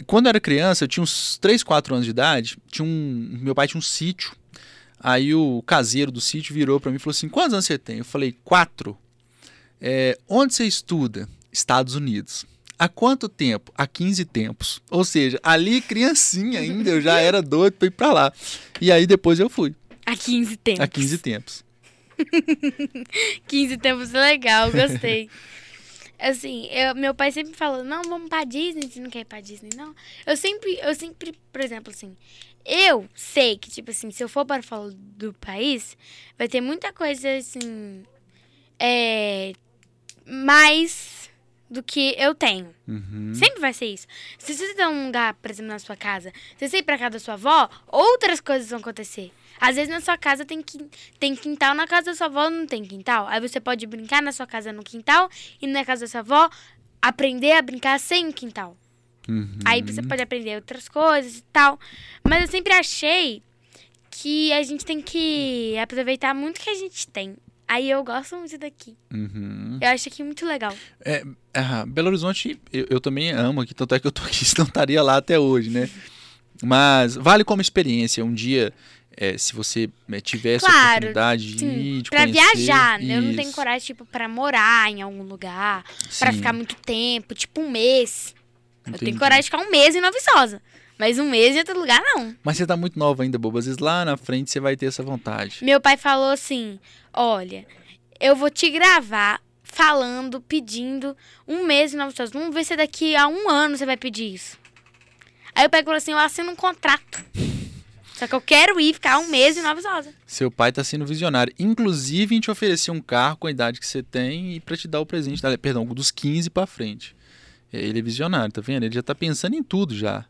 Quando eu era criança, eu tinha uns 3, 4 anos de idade, tinha um, meu pai tinha um sítio. Aí o caseiro do sítio virou para mim e falou assim: "Quantos anos você tem?" Eu falei: "Quatro." É, onde você estuda? Estados Unidos. Há quanto tempo? Há 15 tempos. Ou seja, ali criancinha ainda, eu já era doido pra ir pra lá. E aí depois eu fui. Há 15 tempos. Há 15 tempos. 15 tempos é legal, gostei. assim, eu- meu pai sempre falou, não, vamos pra Disney, você não quer ir pra Disney, não. Eu sempre, eu sempre, por exemplo, assim, eu sei que, tipo assim, se eu for para fora do país, vai ter muita coisa, assim, é, mais do que eu tenho. Uhum. Sempre vai ser isso. Se você tem um lugar, por exemplo, na sua casa, se você ir pra casa da sua avó, outras coisas vão acontecer. Às vezes na sua casa tem, quin- tem quintal, na casa da sua avó não tem quintal. Aí você pode brincar na sua casa no quintal e na casa da sua avó aprender a brincar sem o quintal. Uhum. Aí você pode aprender outras coisas e tal. Mas eu sempre achei que a gente tem que aproveitar muito o que a gente tem. Aí eu gosto muito daqui. Uhum. Eu acho aqui muito legal. É, ah, Belo Horizonte, eu, eu também amo aqui, tanto é que eu tô aqui, senão estaria lá até hoje, né? Mas vale como experiência. Um dia, é, se você é, tiver essa Claro, oportunidade de Sim, ir, de pra conhecer, viajar, né? Eu não tenho coragem, tipo, pra morar em algum lugar, pra Sim, ficar muito tempo, tipo um mês. Eu entendi. tenho coragem de ficar um mês em Nova Viçosa. Mas um mês em outro lugar, não. Mas você tá muito nova ainda, boba. Às vezes lá na frente você vai ter essa vontade. Meu pai falou assim: olha, eu vou te gravar falando, pedindo um mês em Nova Viçosa. Vamos ver se daqui a um ano você vai pedir isso. Aí o pai falou assim: eu assino um contrato. Só que eu quero ir ficar um mês em Nova Viçosa. Seu pai tá sendo visionário. Inclusive, em te oferecer um carro com a idade que você tem e pra te dar o presente, perdão, dos 15 pra frente. Ele é visionário, tá vendo? Ele já tá pensando em tudo já.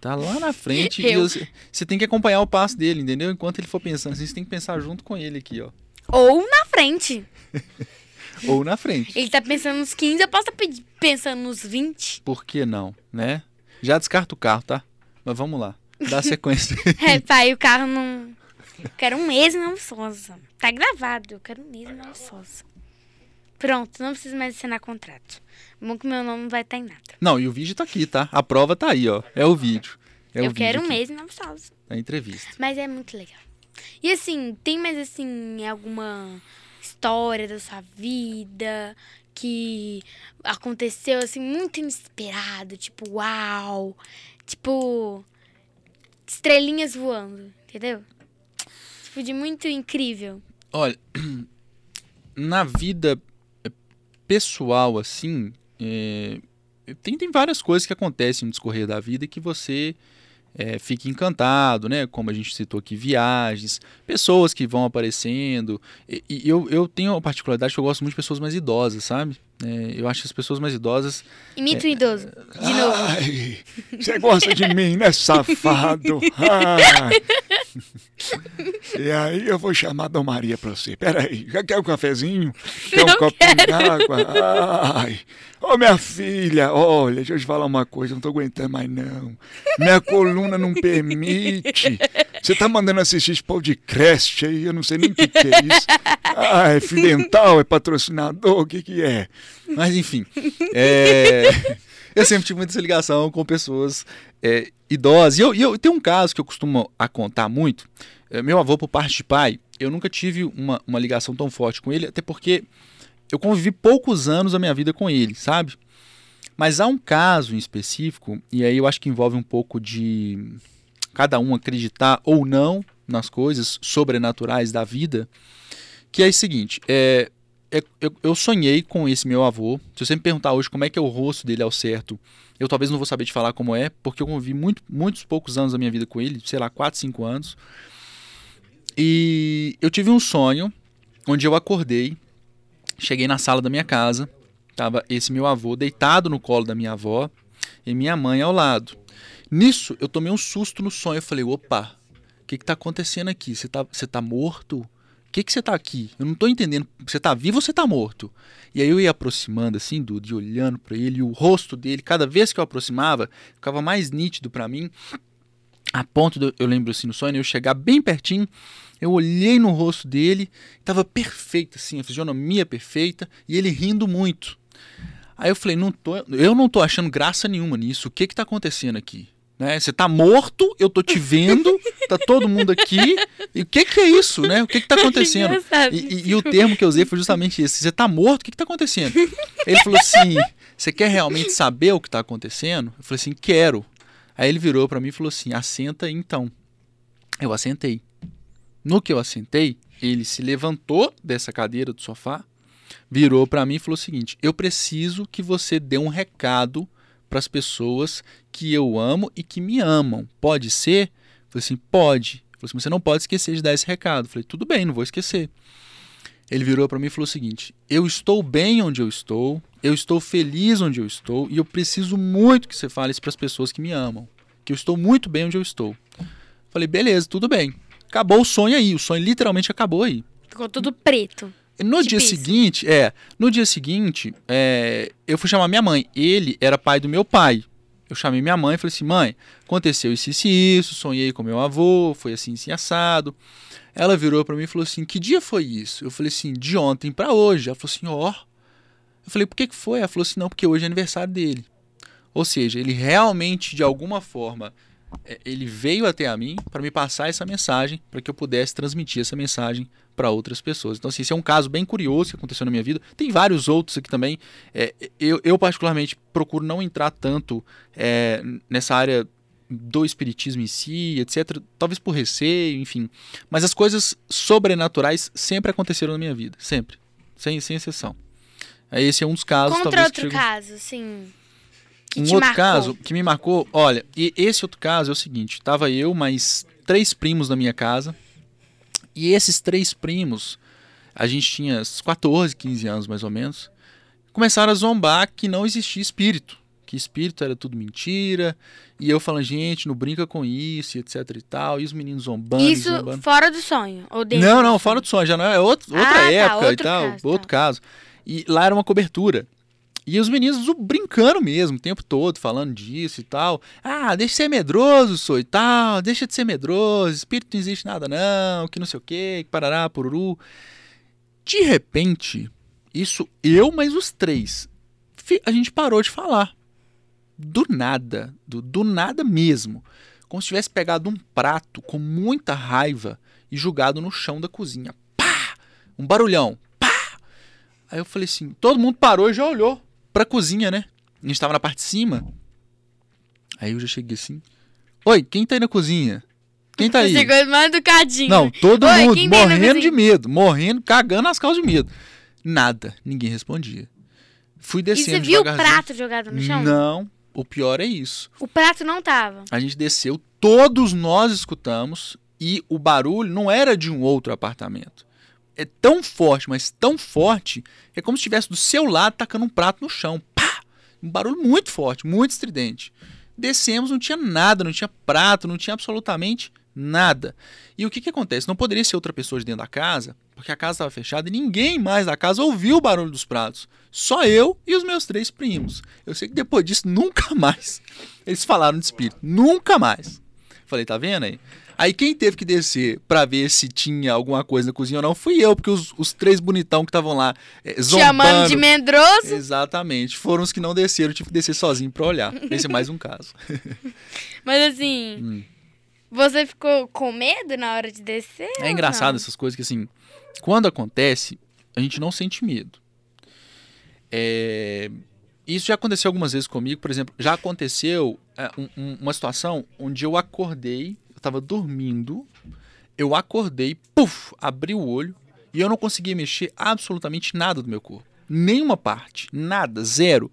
Tá lá na frente e Eu. você, você tem que acompanhar o passo dele, entendeu? Enquanto ele for pensando, assim, você tem que pensar junto com ele aqui, ó. Ou na frente. Ou na frente. Ele tá pensando nos 15, eu posso estar pedi- pensando nos 20. Por que não, né? Já descarta o carro, tá? Mas vamos lá. Dá sequência. É, pai, o carro não. Eu quero um mês Nova Viçosa. Tá gravado, eu quero um mês Nova Viçosa. Pronto, não preciso mais assinar contrato. Bom que meu nome não vai estar em nada. Não, e o vídeo tá aqui, tá? A prova tá aí, ó. É o vídeo. É o eu vídeo quero um aqui, mês em Nova Viçosa. Da entrevista. Mas é muito legal. E assim, tem mais assim, alguma história da sua vida que aconteceu assim, muito inesperado, tipo, uau! Tipo, estrelinhas voando, entendeu? Tipo, de muito incrível. Olha, na vida pessoal, assim, é, tem, tem várias coisas que acontecem no discorrer da vida que você é, fica encantado, né? Como a gente citou aqui, viagens, pessoas que vão aparecendo. E, e eu, eu tenho uma particularidade que eu gosto muito de pessoas mais idosas, sabe? É, eu acho que as pessoas mais idosas. Imita o idoso, de novo. Ai, você gosta de mim, né, safado? Ai. E aí eu vou chamar a Dom Maria pra você. Peraí, já quer um cafezinho? Quer um Não copinho d'água? Ai. Ô, minha filha, olha, deixa eu te falar uma coisa, não tô aguentando mais não. Minha coluna não permite. Você tá mandando assistir esse podcast aí, eu não sei nem o que, que é isso. Ah, é Fidental, é patrocinador, o que que é? Mas enfim. é, eu sempre tive muita ligação com pessoas é, idosas. E eu, eu tenho um caso que eu costumo a contar muito. É, meu avô, por parte de pai, eu nunca tive uma, uma ligação tão forte com ele, até porque eu convivi poucos anos da minha vida com ele, sabe? Mas há um caso em específico, e aí eu acho que envolve um pouco de cada um acreditar ou não nas coisas sobrenaturais da vida, que é o seguinte, é- eu, eu sonhei com esse meu avô. Se você me perguntar hoje como é que é o rosto dele ao certo, eu talvez não vou saber te falar como é, porque eu convivi muito, muitos poucos anos da minha vida com ele, sei lá, 4, 5 anos. E eu tive um sonho onde eu acordei, cheguei na sala da minha casa, tava esse meu avô deitado no colo da minha avó e minha mãe ao lado. Nisso, eu tomei um susto no sonho. Eu falei, opa, o que que tá acontecendo aqui? Você tá, você tá morto? Que que você tá aqui? Eu não tô entendendo. Você tá vivo ou você tá morto? E aí eu ia aproximando assim, Dudu, e olhando para ele, o rosto dele, cada vez que eu aproximava, ficava mais nítido para mim. A ponto de, eu- lembro assim no sonho, eu chegar bem pertinho, eu olhei no rosto dele, tava perfeito assim, a fisionomia perfeita, e ele rindo muito. Aí eu falei, não tô, eu não tô achando graça nenhuma nisso. O que que tá acontecendo aqui? Né? Você tá morto, eu tô te vendo, tá todo mundo aqui. E o que que é isso, né? O que que tá acontecendo? E, e- e o termo que eu usei foi justamente esse. Você tá morto, o que que tá acontecendo? Ele falou assim, você quer realmente saber o que tá acontecendo? Eu falei assim, quero. Aí ele virou pra mim e falou assim, assenta aí, então. Eu assentei. No que eu assentei, ele se levantou dessa cadeira do sofá, virou pra mim e falou o seguinte: Eu preciso que você dê um recado para as pessoas que eu amo e que me amam. Pode ser? Eu falei assim: Pode. Ele assim: Você não pode esquecer de dar esse recado. Eu falei: Tudo bem, não vou esquecer. Ele virou para mim e falou o seguinte: Eu estou bem onde eu estou, eu estou feliz onde eu estou e eu preciso muito que você fale isso para as pessoas que me amam. Que eu estou muito bem onde eu estou. Falei: Beleza, tudo bem. Acabou o sonho aí. O sonho literalmente acabou aí. Ficou tudo preto. No dia seguinte, é, no dia seguinte, é, eu fui chamar minha mãe. Ele era pai do meu pai. Eu chamei minha mãe e falei assim: mãe, aconteceu isso, isso isso, sonhei com meu avô, foi assim, assim, assado. Ela virou pra mim e falou assim: que dia foi isso? Eu falei assim: de ontem pra hoje. Ela falou assim: ó. Eu falei: por que, que foi? Ela falou assim: não, porque hoje é aniversário dele. Ou seja, ele realmente, de alguma forma, ele veio até a mim para me passar essa mensagem, para que eu pudesse transmitir essa mensagem para outras pessoas. Então, assim, esse é um caso bem curioso que aconteceu na minha vida. Tem vários outros aqui também. É, eu, eu, particularmente, procuro não entrar tanto é, nessa área do espiritismo em si, etc. Talvez por receio, enfim. Mas as coisas sobrenaturais sempre aconteceram na minha vida, sempre, sem, sem exceção. Esse é um dos casos. Contra outro que caso, sim. Um outro marcou. caso que me marcou, olha, e esse outro caso é o seguinte: tava eu, mais três primos na minha casa, e esses três primos, a gente tinha uns 14, 15 anos mais ou menos, começaram a zombar que não existia espírito, que espírito era tudo mentira, e eu falando, gente, não brinca com isso, e etc e tal, e os meninos zombando, Isso zombando. fora do sonho. Ou dentro Não, não, fora do sonho, já não é outro- outra Ah, tá, época e outro tal, caso, tá. outro caso. E lá era uma cobertura. E os meninos brincando mesmo, o tempo todo, falando disso e tal. Ah, deixa de ser medroso, sou e tal, deixa de ser medroso, espírito não existe nada não, que não sei o quê, que parará, pururu. De repente, isso eu mais os três, a gente parou de falar. Do nada, do, do nada mesmo. Como se tivesse pegado um prato com muita raiva e jogado no chão da cozinha. Pá! Um barulhão. Pá! Aí eu falei assim, todo mundo parou e já olhou pra cozinha, né? A gente tava na parte de cima. Aí eu já cheguei assim. Oi, quem tá aí na cozinha? Quem tá aí? Você ficou mais educadinho. Não, todo Oi, mundo morrendo de medo, morrendo, cagando as calças de medo. Nada, ninguém respondia. Fui E descendo você viu o prato jogado no chão? Não, o pior é isso. O prato não tava. A gente desceu, todos nós escutamos e o barulho não era de um outro apartamento. É tão forte, mas tão forte, é como se estivesse do seu lado tacando um prato no chão. Pá! Um barulho muito forte, muito estridente. Descemos, não tinha nada, não tinha prato, não tinha absolutamente nada. E o que, que acontece? Não poderia ser outra pessoa de dentro da casa, porque a casa estava fechada e ninguém mais da casa ouviu o barulho dos pratos. Só eu e os meus três primos. Eu sei que depois disso, nunca mais eles falaram de espírito. Nunca mais. Falei, tá vendo aí? Aí quem teve que descer pra ver se tinha alguma coisa na cozinha ou não fui eu, porque os, os três bonitão que estavam lá é, zombando. Chamando de medroso. Exatamente. Foram os que não desceram, eu tive que descer sozinho pra olhar. Esse é mais um caso. Mas assim, Hum. você ficou com medo na hora de descer? É engraçado não? essas coisas que, assim, quando acontece, a gente não sente medo. É, Isso já aconteceu algumas vezes comigo, por exemplo, já aconteceu é, um- um- uma situação onde eu acordei, tava dormindo, eu acordei, puf, abri o olho e eu não conseguia mexer absolutamente nada do meu corpo. Nenhuma parte, nada, zero.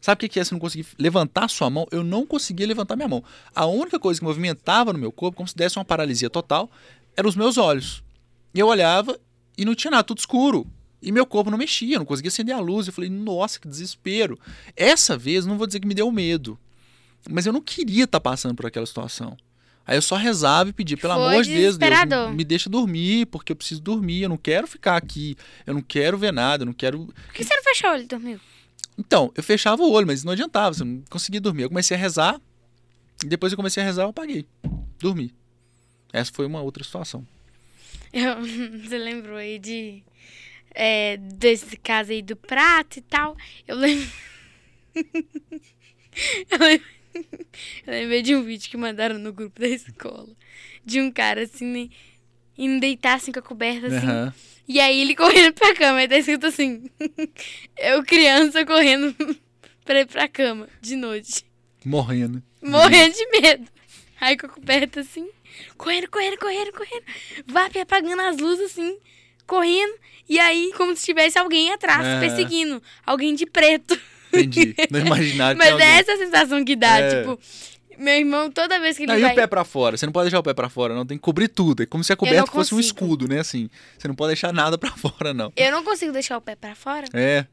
Sabe o que é? Você não conseguir levantar sua mão? Eu não conseguia levantar minha mão. A única coisa que movimentava no meu corpo, como se desse uma paralisia total, eram os meus olhos. E eu olhava e não tinha nada, tudo escuro. E meu corpo não mexia, não conseguia acender a luz. Eu falei, nossa, que desespero. Essa vez, não vou dizer que me deu medo, mas eu não queria estar passando por aquela situação. Aí eu só rezava e pedia, pelo Foi amor de Deus, Deus, me, deixa dormir, porque eu preciso dormir, eu não quero ficar aqui, eu não quero ver nada, eu não quero Por que você não fechou o olho e dormiu? então, eu fechava o olho, mas não adiantava, você não conseguia dormir. Eu comecei a rezar, e depois eu comecei a rezar, eu apaguei. Dormi. Essa foi uma outra situação. Eu- você lembrou aí de. É, desse caso aí do prato e tal. Eu lembro. eu, lem- eu lembrei de um vídeo que mandaram no grupo da escola. De um cara assim, né, indo deitar assim com a coberta assim. Aham. E aí ele correndo pra cama. Aí tá escrito assim: Eu, criança, correndo pra ir pra cama de noite. Morrendo. Morrendo de medo. Aí com a coberta assim, correndo, correndo, correndo, correndo. Vai apagando as luzes assim, correndo. E aí, como se tivesse alguém atrás, É. perseguindo. Alguém de preto. Entendi. No imaginário Mas é essa a sensação que dá. É. Tipo, meu irmão, toda vez que ele Não, e vai. o pé pra fora? Você não pode deixar o pé pra fora, não. Tem que cobrir tudo. É como se a coberta fosse um escudo, né? Assim. Você não pode deixar nada pra fora, não. Eu não consigo deixar o pé pra fora. É.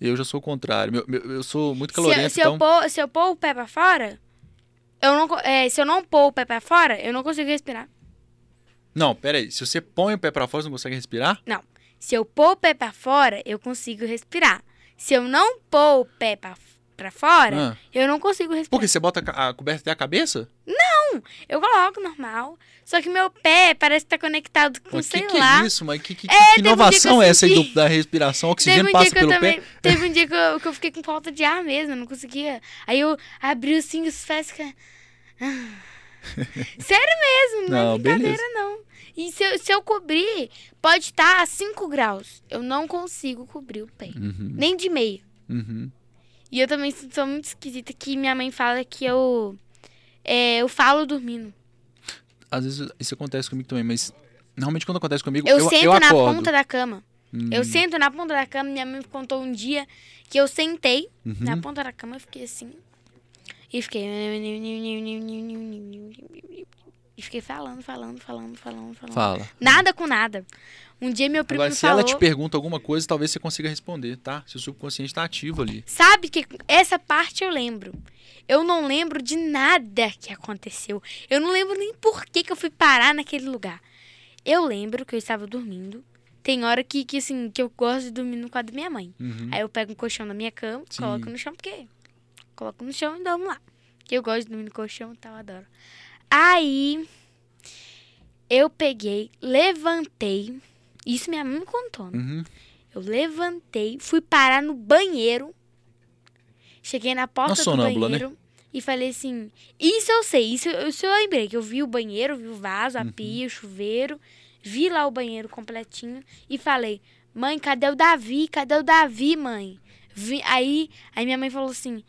Eu já sou o contrário. Meu- meu- eu sou muito Se, eu- calorento, se, eu então. pôr, se eu pôr o pé pra fora, eu não, é, se eu não pôr o pé pra fora, eu não consigo respirar. Não, pera aí. Se você põe o pé pra fora, você não consegue respirar? Não. Se eu pôr o pé pra fora, eu consigo respirar. Se eu não pôr o pé pra, pra fora, Ah. eu não consigo respirar. Por quê? Você bota a coberta até a cabeça? Eu coloco normal. Só que meu pé parece que tá conectado com, Mas sei que que lá. é isso? Mas que, que- É, que um inovação eu é essa aí do- da respiração? O oxigênio um passa pelo também. pé? Teve um dia que eu, que eu fiquei com falta de ar mesmo, eu não conseguia. Aí eu abri assim os pés e fiquei- Ah. Sério mesmo, não, Não, é brincadeira, beleza. não. E se eu, se eu cobrir, pode estar a 5 graus. Eu não consigo cobrir o pé. Uhum, Nem de meia. uhum. E eu também sou muito esquisita que minha mãe fala que eu. é, eu falo dormindo. Às vezes isso acontece comigo também, mas normalmente quando acontece comigo, Eu, eu, sento eu na acordo. ponta da cama. Hum, Eu sento na ponta da cama. Minha mãe me contou um dia que eu sentei uhum. na ponta da cama, eu fiquei assim. E fiquei. E fiquei falando, falando, falando, falando, falando. Fala. Nada com nada. Um dia meu primo Agora, me se falou. ela te pergunta alguma coisa, talvez você consiga responder, tá? Se o subconsciente tá ativo ali. Sabe que essa parte eu lembro. Eu não lembro de nada que aconteceu. Eu não lembro nem por que, que eu fui parar naquele lugar. Eu lembro que eu estava dormindo. Tem hora que, que, assim, que eu gosto de dormir no quarto da minha mãe. Uhum. Aí eu pego um colchão na minha cama, Sim. coloco no chão, porque coloco no chão e durmo lá. Que eu gosto de dormir no colchão e tal, adoro. Aí eu peguei, levantei. Isso minha mãe me contou, né? Uhum. Eu levantei, fui parar no banheiro. Cheguei na porta Uma do né? banheiro e falei assim: Isso eu sei, isso, eu- isso eu lembrei. Que eu vi o banheiro, vi o vaso, a Uhum. pia, o chuveiro. Vi lá o banheiro completinho e falei: Mãe, cadê o Davi? Cadê o Davi, mãe? Vi- aí, aí minha mãe falou assim: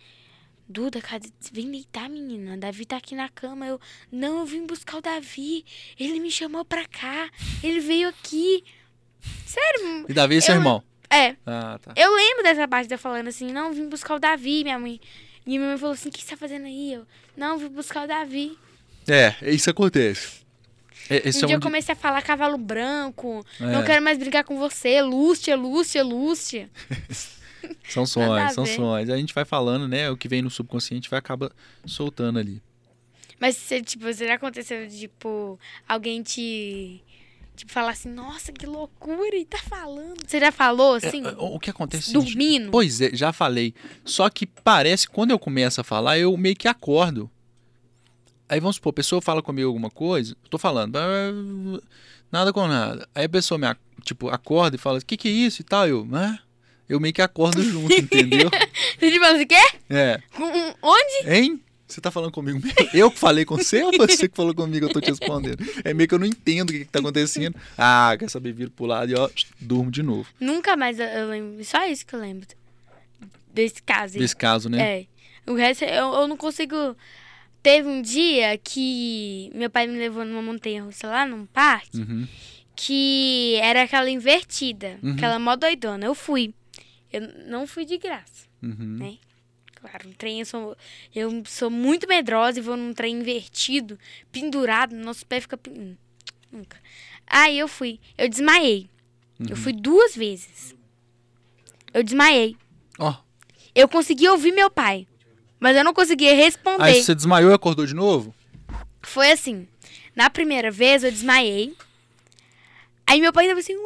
Duda, cadê? Vem deitar, menina. Davi tá aqui na cama. Eu, não, eu vim buscar o Davi. Ele me chamou pra cá. Ele veio aqui. Sério, E Davi é seu Eu- irmão? é. Ah, tá. Eu lembro dessa parte de eu falando assim, não, vim buscar o Davi, minha mãe. E minha mãe falou assim, o que você tá fazendo aí? Eu, não, vim buscar o Davi. É, isso acontece. É, esse um é dia eu comecei a falar cavalo branco, É. não quero mais brigar com você, Lúcia, Lúcia, Lúcia. São sonhos, são ver. sonhos. A gente vai falando, né? O que vem no subconsciente vai acaba soltando ali. Mas, você, tipo, você já aconteceu, tipo, alguém te... Tipo, falar assim, nossa, que loucura, e tá falando. Você já falou, assim, É, o que acontece? é dormindo? Pois é, já falei. Só que parece que quando eu começo a falar, eu meio que acordo. Aí vamos supor, a pessoa fala comigo alguma coisa, eu tô falando, "Ah, nada com nada. Aí a pessoa me, tipo, acorda e fala, o que que é isso e tal? Eu, ah? Eu meio que acordo junto, entendeu? Você tipo, você quer? É. Onde? Hein? Você tá falando comigo mesmo? Eu que falei com você ou você que falou comigo? Eu tô te respondendo. É meio que eu não entendo o que, que tá acontecendo. Ah, quer saber? Viro pro lado e ó, durmo de novo. Nunca mais eu, lembro, só isso que eu lembro. Desse caso. Desse caso, né? É. O resto eu, eu não consigo. Teve um dia que meu pai me levou numa montanha russa lá num parque, Uhum. que era aquela invertida, Uhum. aquela mó doidona. Eu fui. Eu não fui de graça, Uhum. né? Claro, um trem eu sou, eu sou muito medrosa e vou num trem invertido, pendurado, nosso pé fica. hum, Nunca. Aí eu fui. Eu desmaiei. Uhum. Eu fui duas vezes. Eu desmaiei. Ó, Eu consegui ouvir meu pai, mas eu não conseguia responder. aí você desmaiou e acordou de novo? Foi assim. Na primeira vez eu desmaiei. Aí meu pai tava assim, yes!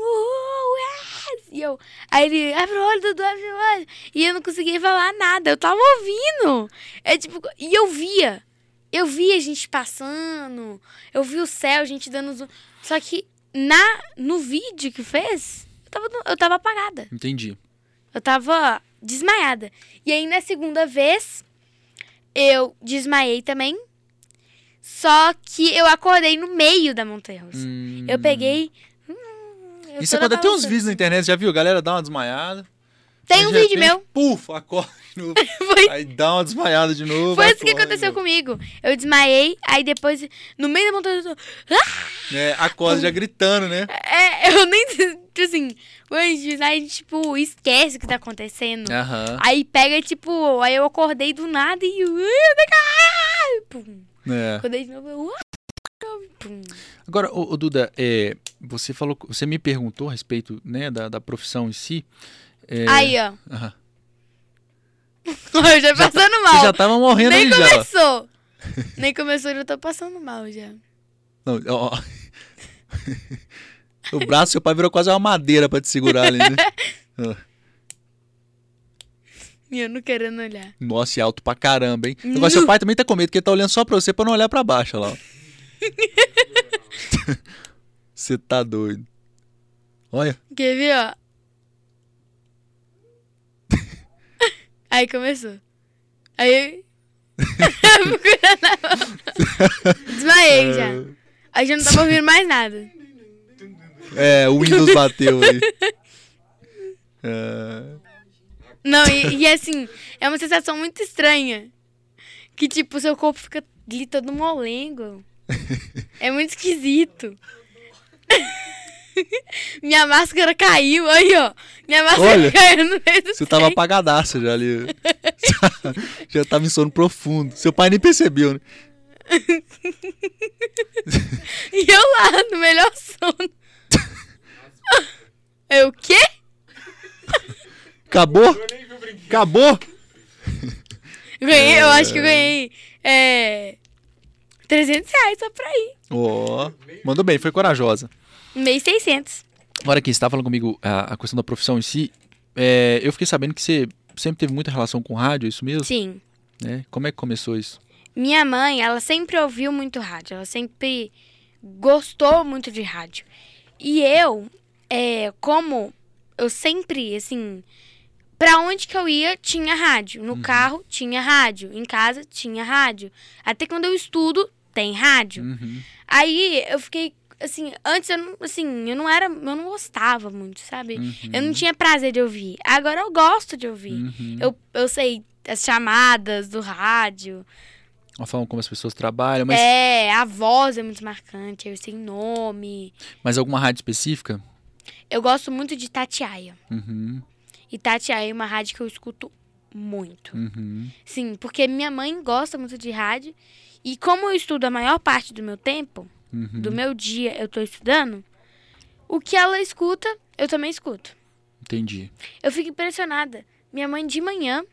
E eu, aí ele, abre o olho, Dudu, abre o olho. E eu não conseguia falar nada, eu tava ouvindo. É tipo, e eu via. Eu via a gente passando, eu vi o céu, a gente dando zoom. Só que na, no vídeo que fez, eu tava, eu tava apagada. Entendi. Eu tava desmaiada. E aí, na segunda vez, eu desmaiei também. Só que eu acordei no meio da montanha russa. Hum. Eu peguei. Eu Isso toda acontece. Tem uns vídeos na internet, já viu? Galera dá uma desmaiada. Tem um de vídeo repente, meu. Puf, acorda de novo. Foi, Aí dá uma desmaiada de novo. foi isso que aconteceu comigo. Eu desmaiei, aí depois, no meio da montanha russa. Ah! É, acorda já gritando, né? É, eu nem. Tipo assim, antes, aí, tipo, esquece o que tá acontecendo. Aham. Aí pega, tipo, aí eu acordei do nada e. eu- Pum. É. Acordei de novo. eu- Pum. Agora, ô, ô, Duda, é, você falou, você me perguntou a respeito né, da, da profissão em si. É, Aí, ó. aham. Eu já passando mal. Você já tava morrendo Nem aí já. ó. começou. Nem começou, eu já tô passando mal já. Não, ó, ó. o braço do seu pai virou quase uma madeira pra te segurar ali, né? Ó. E eu não querendo olhar. Nossa, e alto pra caramba, hein? Agora Nu. seu pai também tá com medo, porque ele tá olhando só pra você pra não olhar pra baixo, olha lá. Você tá doido. Olha. Quer ver, ó? Aí começou. Aí. Desmaiei já. Aí já não tava ouvindo mais nada. É, o Windows bateu aí. É, Não, e, e assim, é uma sensação muito estranha. Que tipo, seu corpo fica glitter do molengo. é muito esquisito. Minha máscara caiu, aí, ó. Minha máscara Olha, caiu no meio do Você tava trem. apagadaça já ali. já tava em sono profundo. Seu pai nem percebeu, né? E eu lá, no melhor sono. Eu o quê? Acabou? Acabou? Ganhei, eu acho que eu ganhei é, 300 reais só pra ir. Ó, mandou bem, foi corajosa. Mês 600. Agora aqui, você estava falando comigo a, a questão da profissão em si. é, eu fiquei sabendo que você sempre teve muita relação com rádio, é isso mesmo? Sim. Né? Como é que começou isso? Minha mãe, ela sempre ouviu muito rádio. Ela sempre gostou muito de rádio. E eu, é, como eu sempre, assim, pra onde que eu ia, tinha rádio. No carro, tinha rádio. Em casa, tinha rádio. Até quando eu estudo, tem rádio. Uhum. Aí eu fiquei assim, antes eu não, assim, eu não era, eu não gostava muito, sabe? Eu não tinha prazer de ouvir. Agora eu gosto de ouvir. Uhum. Eu, eu sei as chamadas do rádio. A forma como as pessoas trabalham, mas, É, a voz é muito marcante, eu sei nome. mas alguma rádio específica? Eu gosto muito de Tatiaia. Uhum, E Tatiaia é uma rádio que eu escuto muito. uhum. Sim, porque minha mãe gosta muito de rádio. E como eu estudo a maior parte do meu tempo, Uhum. do meu dia, eu tô estudando, o que ela escuta, eu também escuto. Entendi. Eu fico impressionada. Minha mãe de manhã,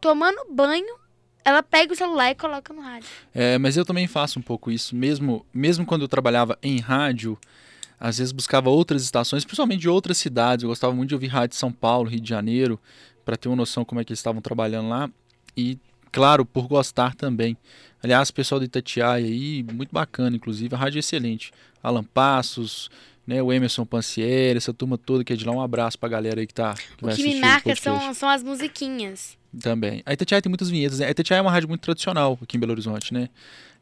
tomando banho, ela pega o celular e coloca no rádio. É, mas eu também faço um pouco isso. Mesmo, mesmo quando eu trabalhava em rádio, às vezes buscava outras estações, principalmente de outras cidades. Eu gostava muito de ouvir rádio de São Paulo, Rio de Janeiro, para ter uma noção como é que eles estavam trabalhando lá. E, claro, por gostar também. Aliás, o pessoal de Itatiaia aí, muito bacana, inclusive, a rádio é excelente. Alan Passos, né, o Emerson Pancieri, essa turma toda que é de lá. Um abraço pra galera aí que tá que O que me marca são, são as musiquinhas. Também. A Itatiaia tem muitas vinhetas. Né? A Itatiaia é uma rádio muito tradicional aqui em Belo Horizonte, né?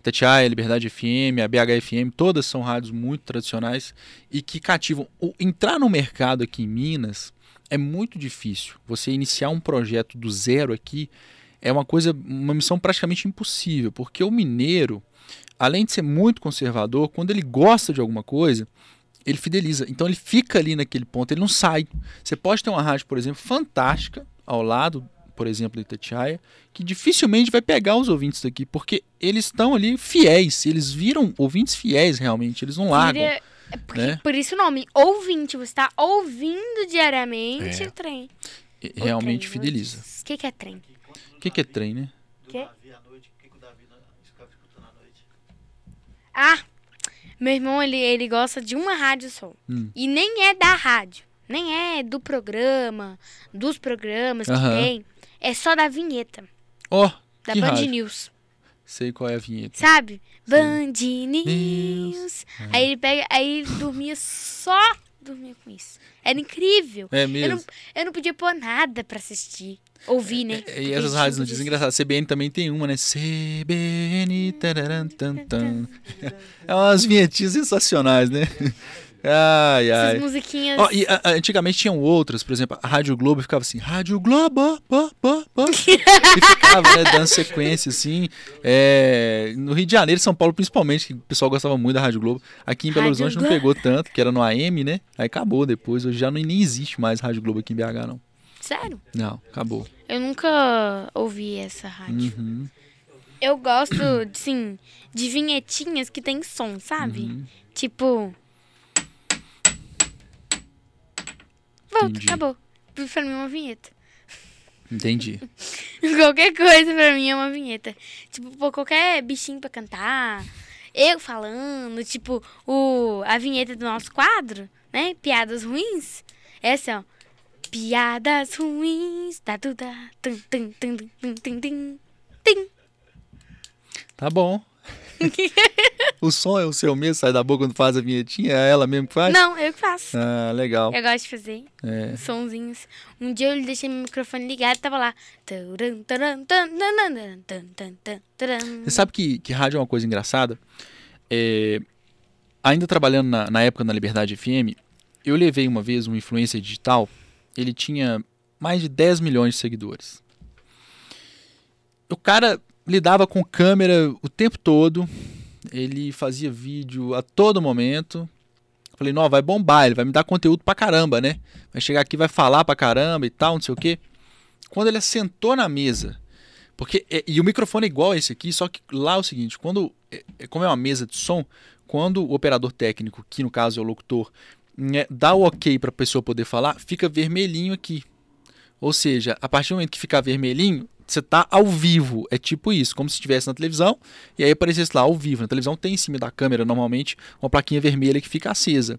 Itatiaia, Liberdade FM, a BHFM, todas são rádios muito tradicionais e que cativam. O, entrar no mercado aqui em Minas é muito difícil. Você iniciar um projeto do zero aqui é uma coisa, uma missão praticamente impossível, porque o mineiro, além de ser muito conservador, quando ele gosta de alguma coisa, ele fideliza. Então ele fica ali naquele ponto, ele não sai. Você pode ter uma rádio, por exemplo, fantástica ao lado, por exemplo, da Itatiaia, que dificilmente vai pegar os ouvintes daqui, porque eles estão ali fiéis, eles viram ouvintes fiéis realmente, eles não largam. Vira- é porque- né? Por isso o nome, ouvinte. Você está ouvindo diariamente É. o trem. E- O Realmente trem, fideliza. O que, que é trem? O que, que é trem, né? Quê? Ah, meu irmão, ele, ele gosta de uma rádio só. Hum. E nem é da rádio. Nem é do programa, dos programas que Aham. tem. É só da vinheta. Ó, Da que Band rádio? News. Sei qual é a vinheta. Sabe? Band News. News. Aí ele pega, aí ele dormia só dormia com isso. Era incrível. É Eu não, mesmo. eu não podia pôr nada pra assistir. Ouvir, né? E essas rádios notícias engraçadas. CBN também tem uma, né? CBN. tararam, tan, tan. É umas vinhetinhas sensacionais, né? Ai, ai. Essas musiquinhas. Ó, e a- a- antigamente tinham outras, por exemplo, a Rádio Globo ficava assim, Rádio Globo, pá, pá, pá. e ficava né, dando sequência assim. É, no Rio de Janeiro, São Paulo principalmente, que o pessoal gostava muito da Rádio Globo. Aqui em Belo Rádio Horizonte não Globo. pegou tanto, que era no AM, né? Aí acabou depois. Hoje já não, nem existe mais Rádio Globo aqui em BH, não. Sério? Não, acabou. Eu nunca ouvi essa rádio. Uhum, Eu gosto, sim, de vinhetinhas que tem som, sabe? uhum. Tipo. Pronto, Entendi. acabou. Pra mim é uma vinheta. Entendi. Qualquer coisa pra mim é uma vinheta. Tipo, pô, qualquer bichinho pra cantar. Eu falando, tipo, o, a vinheta do nosso quadro, né? Piadas ruins. Essa, ó. Piadas ruins. Da duda. Tum, tum, tum, tum, tum, tum, tum. Tá bom. o som é o seu mesmo, sai da boca quando faz a vinhetinha? É ela mesmo que faz? Não, eu que faço. Ah, legal. Eu gosto de fazer É. sonzinhos. Um dia eu deixei meu microfone ligado e tava lá. Você sabe que, que rádio é uma coisa engraçada? É, ainda trabalhando na, na época na Liberdade FM, eu levei uma vez um influencer digital, ele tinha mais de 10 milhões de seguidores. O cara lidava com câmera o tempo todo, ele fazia vídeo a todo momento. Falei, não, vai bombar, ele vai me dar conteúdo pra caramba, né? Vai chegar aqui, vai falar pra caramba e tal, não sei o quê. Quando ele assentou na mesa, porque é, e o microfone é igual a esse aqui, só que lá é o seguinte, quando é, é, como é uma mesa de som, quando o operador técnico, que no caso é o locutor, né, dá o ok para a pessoa poder falar, fica vermelhinho aqui. Ou seja, a partir do momento que ficar vermelhinho, você está ao vivo. É tipo isso, como se estivesse na televisão e aí aparecesse lá ao vivo. Na televisão tem em cima da câmera, normalmente, uma plaquinha vermelha que fica acesa.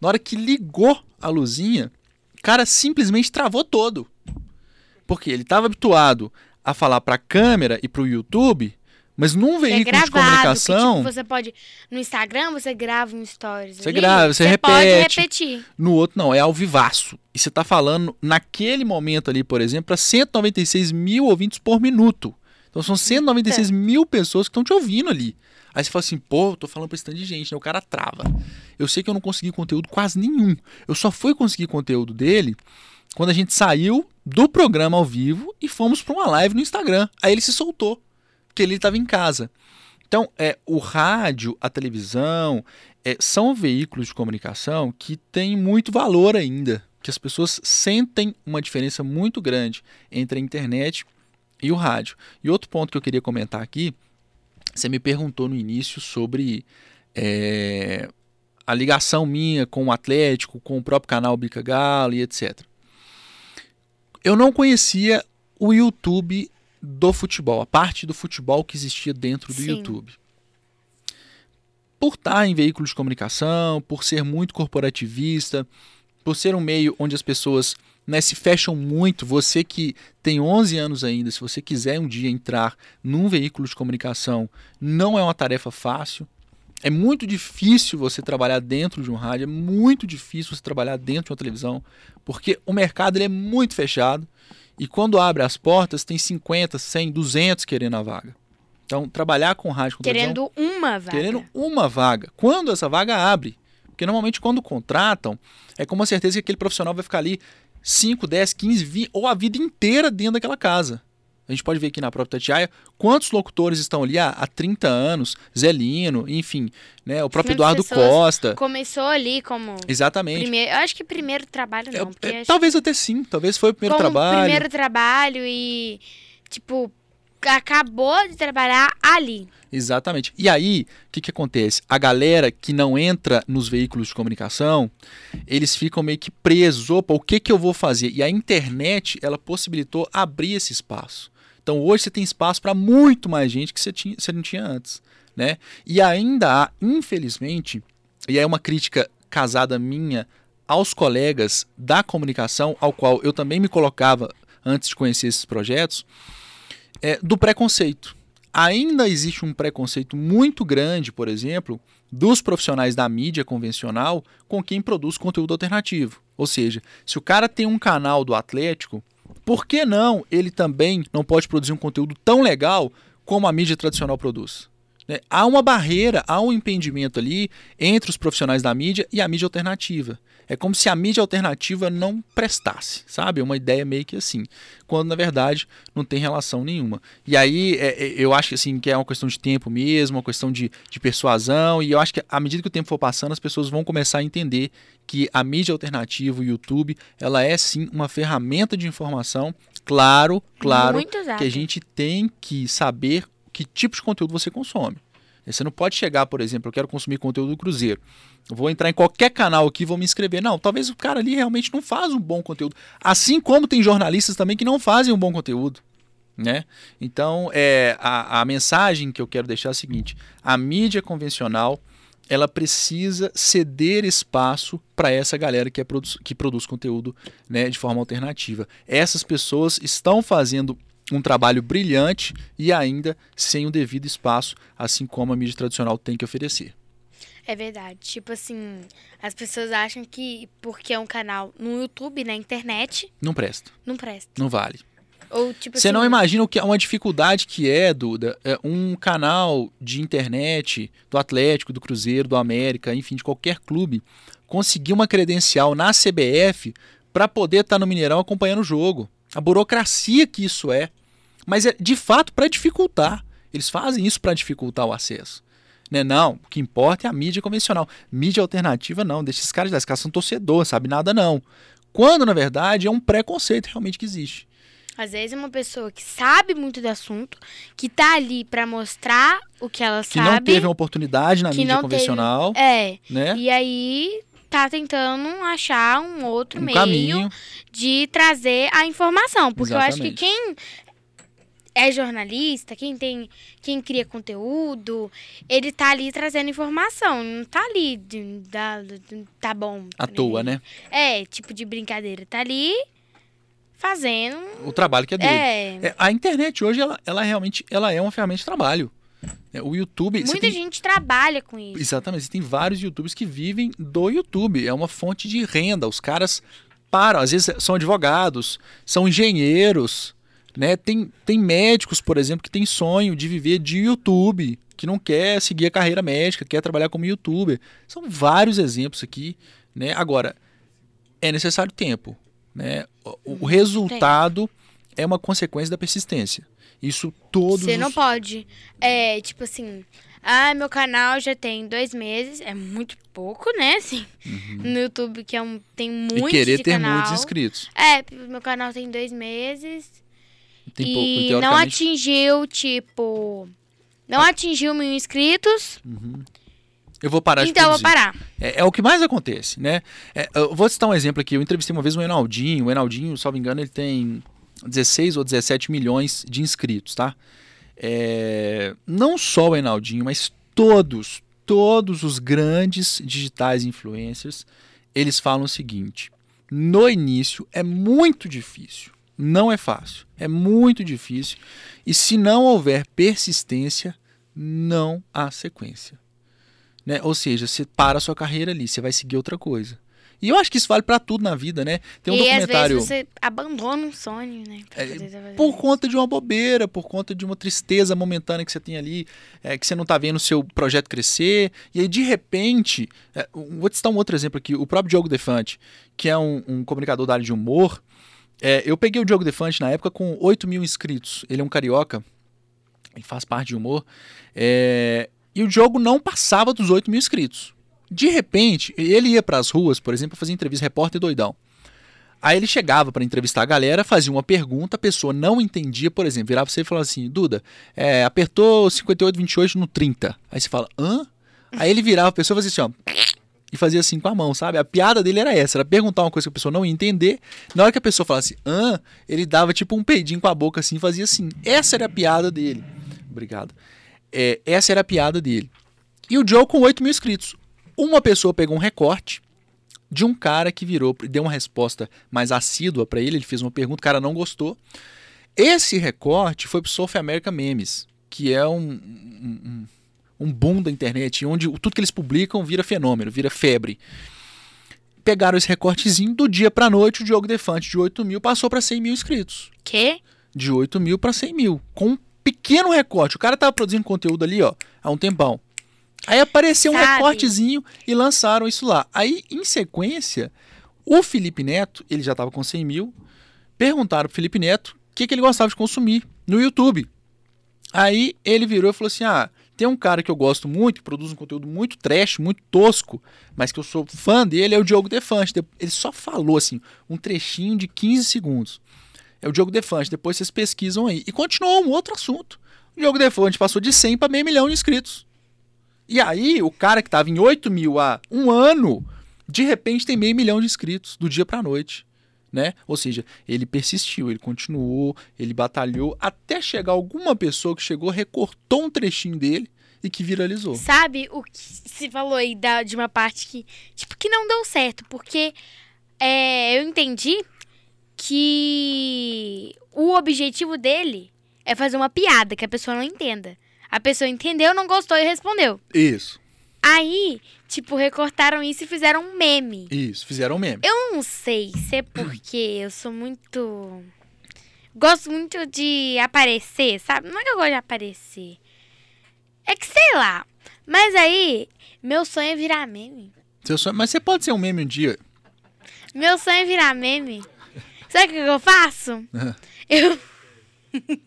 Na hora que ligou a luzinha, cara simplesmente travou todo. Porque ele estava habituado a falar para a câmera e para o YouTube mas num é veículo é gravado, de comunicação. Que, tipo, você pode. No Instagram, você grava um stories. Você ali, grava, você, você repete. pode repetir. No outro, não, é ao vivaço. E você está falando, naquele momento ali, por exemplo, para 196 mil ouvintes por minuto. Então são 196 mil pessoas que estão te ouvindo ali. Aí você fala assim, pô, tô falando pra esse tanto de gente, né? O cara trava. Eu sei que eu não consegui conteúdo quase nenhum. Eu só fui conseguir conteúdo dele quando a gente saiu do programa ao vivo e fomos para uma live no Instagram. Aí ele se soltou porque ele estava em casa. Então, é, o rádio, a televisão, é, são veículos de comunicação que têm muito valor ainda, que as pessoas sentem uma diferença muito grande entre a internet e o rádio. E outro ponto que eu queria comentar aqui, você me perguntou no início sobre é, a ligação minha com o Atlético, com o próprio canal Bica Galo e etc. Eu não conhecia o YouTube do futebol, a parte do futebol que existia dentro do Sim. YouTube. Por estar em veículos de comunicação, por ser muito corporativista, por ser um meio onde as pessoas né, se fecham muito, você que tem 11 anos ainda, se você quiser um dia entrar num veículo de comunicação, não é uma tarefa fácil. É muito difícil você trabalhar dentro de um rádio, é muito difícil você trabalhar dentro de uma televisão, porque o mercado ele é muito fechado e quando abre as portas, tem 50, 100, 200 querendo a vaga. Então, trabalhar com rádio com Querendo uma vaga. Querendo uma vaga. Quando essa vaga abre. Porque normalmente quando contratam, é com uma certeza que aquele profissional vai ficar ali 5, 10, 15, 20, ou a vida inteira dentro daquela casa. A gente pode ver aqui na própria Tatiaia quantos locutores estão ali há, há 30 anos, Zelino, enfim, né, o próprio Eduardo Costa. Começou ali como. Exatamente. Primeiro, eu acho que primeiro trabalho não. É, é, talvez até sim, talvez foi o primeiro trabalho. Primeiro trabalho e, tipo, acabou de trabalhar ali. Exatamente. E aí, o que, que acontece? A galera que não entra nos veículos de comunicação, eles ficam meio que presos. Opa, o que, que eu vou fazer? E a internet, ela possibilitou abrir esse espaço. Então hoje você tem espaço para muito mais gente que você, tinha, você não tinha antes. Né? E ainda há, infelizmente, e é uma crítica casada minha aos colegas da comunicação, ao qual eu também me colocava antes de conhecer esses projetos, é, do preconceito. Ainda existe um preconceito muito grande, por exemplo, dos profissionais da mídia convencional com quem produz conteúdo alternativo. Ou seja, se o cara tem um canal do Atlético, por que não ele também não pode produzir um conteúdo tão legal como a mídia tradicional produz? Né? Há uma barreira, há um impedimento ali entre os profissionais da mídia e a mídia alternativa. É como se a mídia alternativa não prestasse, sabe? É uma ideia meio que assim, quando na verdade não tem relação nenhuma. E aí é, é, eu acho que, assim, que é uma questão de tempo mesmo, uma questão de, de persuasão, e eu acho que à medida que o tempo for passando, as pessoas vão começar a entender que a mídia alternativa, o YouTube, ela é sim uma ferramenta de informação. Claro, claro, que a gente tem que saber que tipo de conteúdo você consome. Você não pode chegar, por exemplo, eu quero consumir conteúdo do Cruzeiro. vou entrar em qualquer canal aqui vou me inscrever. Não, talvez o cara ali realmente não faz um bom conteúdo. Assim como tem jornalistas também que não fazem um bom conteúdo. Né? Então, é, a, a mensagem que eu quero deixar é a seguinte: a mídia convencional ela precisa ceder espaço para essa galera que, é produ que produz conteúdo né, de forma alternativa. Essas pessoas estão fazendo um trabalho brilhante e ainda sem o devido espaço, assim como a mídia tradicional tem que oferecer. É verdade. Tipo assim, as pessoas acham que porque é um canal no YouTube, na internet. Não presta. Não presta. Não vale. Ou, tipo Você assim, não imagina o que é uma dificuldade que é, Duda, é um canal de internet do Atlético, do Cruzeiro, do América, enfim, de qualquer clube, conseguir uma credencial na CBF para poder estar tá no Mineirão acompanhando o jogo. A burocracia que isso é mas é de fato para dificultar. Eles fazem isso para dificultar o acesso. Né? Não, o que importa é a mídia convencional. Mídia alternativa não, deixa esses caras, esses caras são torcedor, sabe nada não. Quando, na verdade, é um preconceito realmente que existe. Às vezes é uma pessoa que sabe muito do assunto, que tá ali para mostrar o que ela Que sabe. não teve uma oportunidade na que mídia não teve- convencional, É. né? E aí tá tentando achar um outro Um meio caminho. de trazer a informação. Porque eu acho que Exatamente. quem é jornalista, quem tem, quem cria conteúdo, ele tá ali trazendo informação, não tá ali de- tá bom. À toa, né? É, tipo de brincadeira, tá ali fazendo. O trabalho que é dele. É, É, a internet hoje, ela, ela realmente ela é uma ferramenta de trabalho. É, o YouTube. muita tem- gente trabalha com isso. Exatamente. Você tem vários youtubers que vivem do YouTube. É uma fonte de renda. Os caras param. Às vezes são advogados, são engenheiros. Né? Tem, tem médicos, por exemplo, que tem sonho de viver de YouTube, que não quer seguir a carreira médica, quer trabalhar como youtuber. São vários exemplos aqui. Né? Agora, é necessário tempo. Né? O, o resultado é uma consequência da persistência. Isso todos Você não os- pode. É, tipo assim. Ah, meu canal já tem dois meses. É muito pouco, né? Assim, No YouTube, que é um, tem muito Uhum. e querer ter canal. muitos inscritos. É, meu canal tem dois meses. Pouco, e não atingiu, tipo. Não atingiu mil inscritos. Eu vou parar de então eu vou parar. É, é o que mais acontece, né? É, eu vou citar um exemplo aqui. Eu entrevistei uma vez o Enaldinho. O Enaldinho, salvo engano, ele tem 16 ou 17 milhões de inscritos, tá? É, não só o Enaldinho, mas todos, todos os grandes digitais influencers, eles falam o seguinte: no início é muito difícil, não é fácil, é muito difícil, e se não houver persistência, não há sequência. Né? Ou seja, você para a sua carreira ali, você vai seguir outra coisa. E eu acho que isso vale pra tudo na vida, né? Tem um e às documentário vezes você abandona um sonho, né? É, por conta de uma bobeira, por conta de uma tristeza momentânea que você tem ali, é, que você não tá vendo o seu projeto crescer, e aí de repente, é, vou te citar um outro exemplo aqui, o próprio Diogo Defante, que é um, um comunicador da área de humor, é, eu peguei o Diogo Defante na época com 8 mil inscritos, ele é um carioca, ele faz parte de humor, é, e o Diogo não passava dos 8 mil inscritos. De repente, ele ia pras ruas, por exemplo, fazer entrevista repórter doidão. Aí ele chegava para entrevistar a galera, fazia uma pergunta, a pessoa não entendia, por exemplo, virava você e falava assim: Duda, é, apertou 58, 28 no 30. Aí você fala: hã? Aí ele virava a pessoa e fazia assim: ó. E fazia assim com a mão, sabe? A piada dele era essa: era perguntar uma coisa que a pessoa não ia entender. Na hora que a pessoa falasse hã, ele dava tipo um peidinho com a boca assim fazia assim. Essa era a piada dele. Obrigado. É, essa era a piada dele. E o Joe com 8 mil inscritos. Uma pessoa pegou um recorte de um cara que virou deu uma resposta mais assídua para ele, ele fez uma pergunta, o cara não gostou. Esse recorte foi pro South America Memes, que é um, um- um boom da internet, onde tudo que eles publicam vira fenômeno, vira febre. Pegaram esse recortezinho, do dia pra noite, o Diogo Defante de 8 mil passou para 100 mil inscritos. Quê? De 8 mil para 100 mil, com um pequeno recorte. O cara tava produzindo conteúdo ali, ó, há um tempão. Aí apareceu um Sabe? recortezinho e lançaram isso lá. Aí, em sequência, o Felipe Neto, ele já tava com 100 mil, perguntaram pro Felipe Neto o que, que ele gostava de consumir no YouTube. Aí ele virou e falou assim: Ah, tem um cara que eu gosto muito, que produz um conteúdo muito trash, muito tosco, mas que eu sou fã dele, é o Diogo Defante. De- Ele só falou assim, um trechinho de 15 segundos. É o Diogo Defante, depois vocês pesquisam aí. E continuou um outro assunto. O Diogo Defante passou de 100 para meio milhão de inscritos. E aí, o cara que estava em 8 mil há um ano, de repente tem meio milhão de inscritos, do dia para noite. Né? Ou seja, ele persistiu, ele continuou, ele batalhou, até chegar alguma pessoa que chegou, recortou um trechinho dele e que viralizou. Sabe o que se falou aí da, de uma parte que, tipo, que não deu certo, porque é, eu entendi que o objetivo dele é fazer uma piada que a pessoa não entenda. A pessoa entendeu, não gostou e respondeu. Isso, Aí, tipo, recortaram isso e fizeram um meme. isso, fizeram um meme. Eu não sei se é porque eu sou muito. Gosto muito de aparecer, sabe? Não é que eu gosto de aparecer. É que sei lá. Mas aí, meu sonho é virar meme. Seu sonho- Mas você pode ser um meme um dia. Meu sonho é virar meme. Sabe o que eu faço? Eu.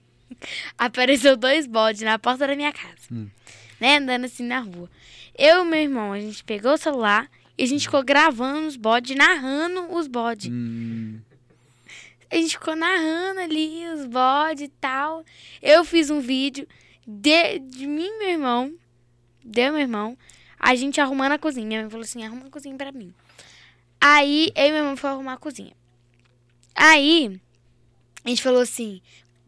apareceu dois bodes na porta da minha casa. Hum. Né? Andando assim na rua. Eu e meu irmão, a gente pegou o celular e a gente ficou gravando os bodes, narrando os bodes. Hum, A gente ficou narrando ali os bodes e tal. Eu fiz um vídeo de, de mim e meu irmão. De eu e meu irmão. A gente arrumando a cozinha. Minha mãe falou assim: arruma a cozinha pra mim. Aí eu e meu irmão foi arrumar a cozinha. Aí a gente falou assim: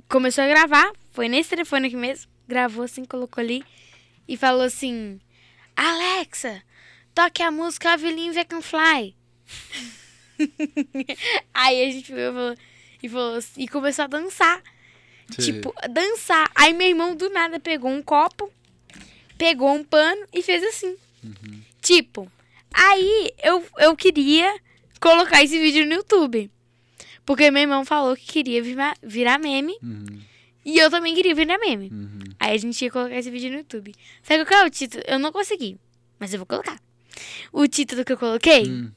começou a gravar. Foi nesse telefone aqui mesmo. Gravou assim, colocou ali. E falou assim: Alexa, toque a música Avelin Can Fly. Aí a gente foi, falou, e, falou, assim- e começou a dançar. sei. Tipo, dançar. Aí meu irmão do nada pegou um copo, pegou um pano e fez assim. Tipo, aí eu, eu queria colocar esse vídeo no YouTube. Porque meu irmão falou que queria virar, virar meme. Uhum, E eu também queria virar meme. uhum. Aí a gente ia colocar esse vídeo no YouTube. Sabe qual é o título? Eu não consegui, mas eu vou colocar. O título que eu coloquei: Hum.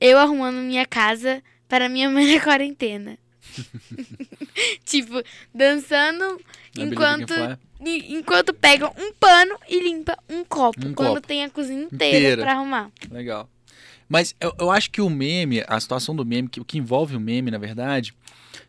Eu arrumando minha casa para minha mãe na quarentena. tipo, dançando Na enquanto, e- enquanto pega um pano e limpa um copo. Um quando copo. tem a cozinha inteira, Inteira. pra arrumar. Legal. Mas eu, eu acho que o meme, a situação do meme, que, o que envolve o meme, na verdade,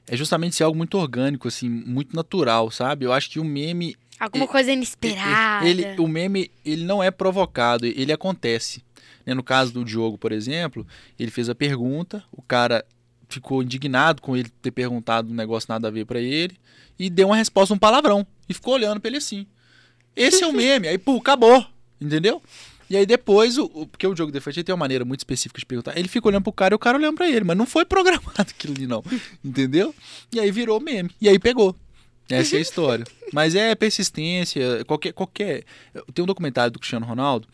é justamente ser algo muito orgânico, assim, muito natural, sabe? Eu acho que o meme. Alguma E- coisa inesperada. Ele, o meme, ele não é provocado, ele acontece. né? No caso do Diogo, por exemplo, ele fez a pergunta, o cara ficou indignado com ele ter perguntado um negócio nada a ver pra ele e deu uma resposta, um palavrão, e ficou olhando pra ele assim. Esse é o meme, aí, pô, acabou, entendeu? E aí depois, o, o- porque o Diogo Defante tem uma maneira muito específica de perguntar, ele fica olhando pro cara e o cara olhando pra ele, mas não foi programado aquilo ali não, entendeu? E aí virou meme, e aí pegou. Essa é a história. Mas é persistência, qualquer. qualquer... Tem um documentário do Cristiano Ronaldo.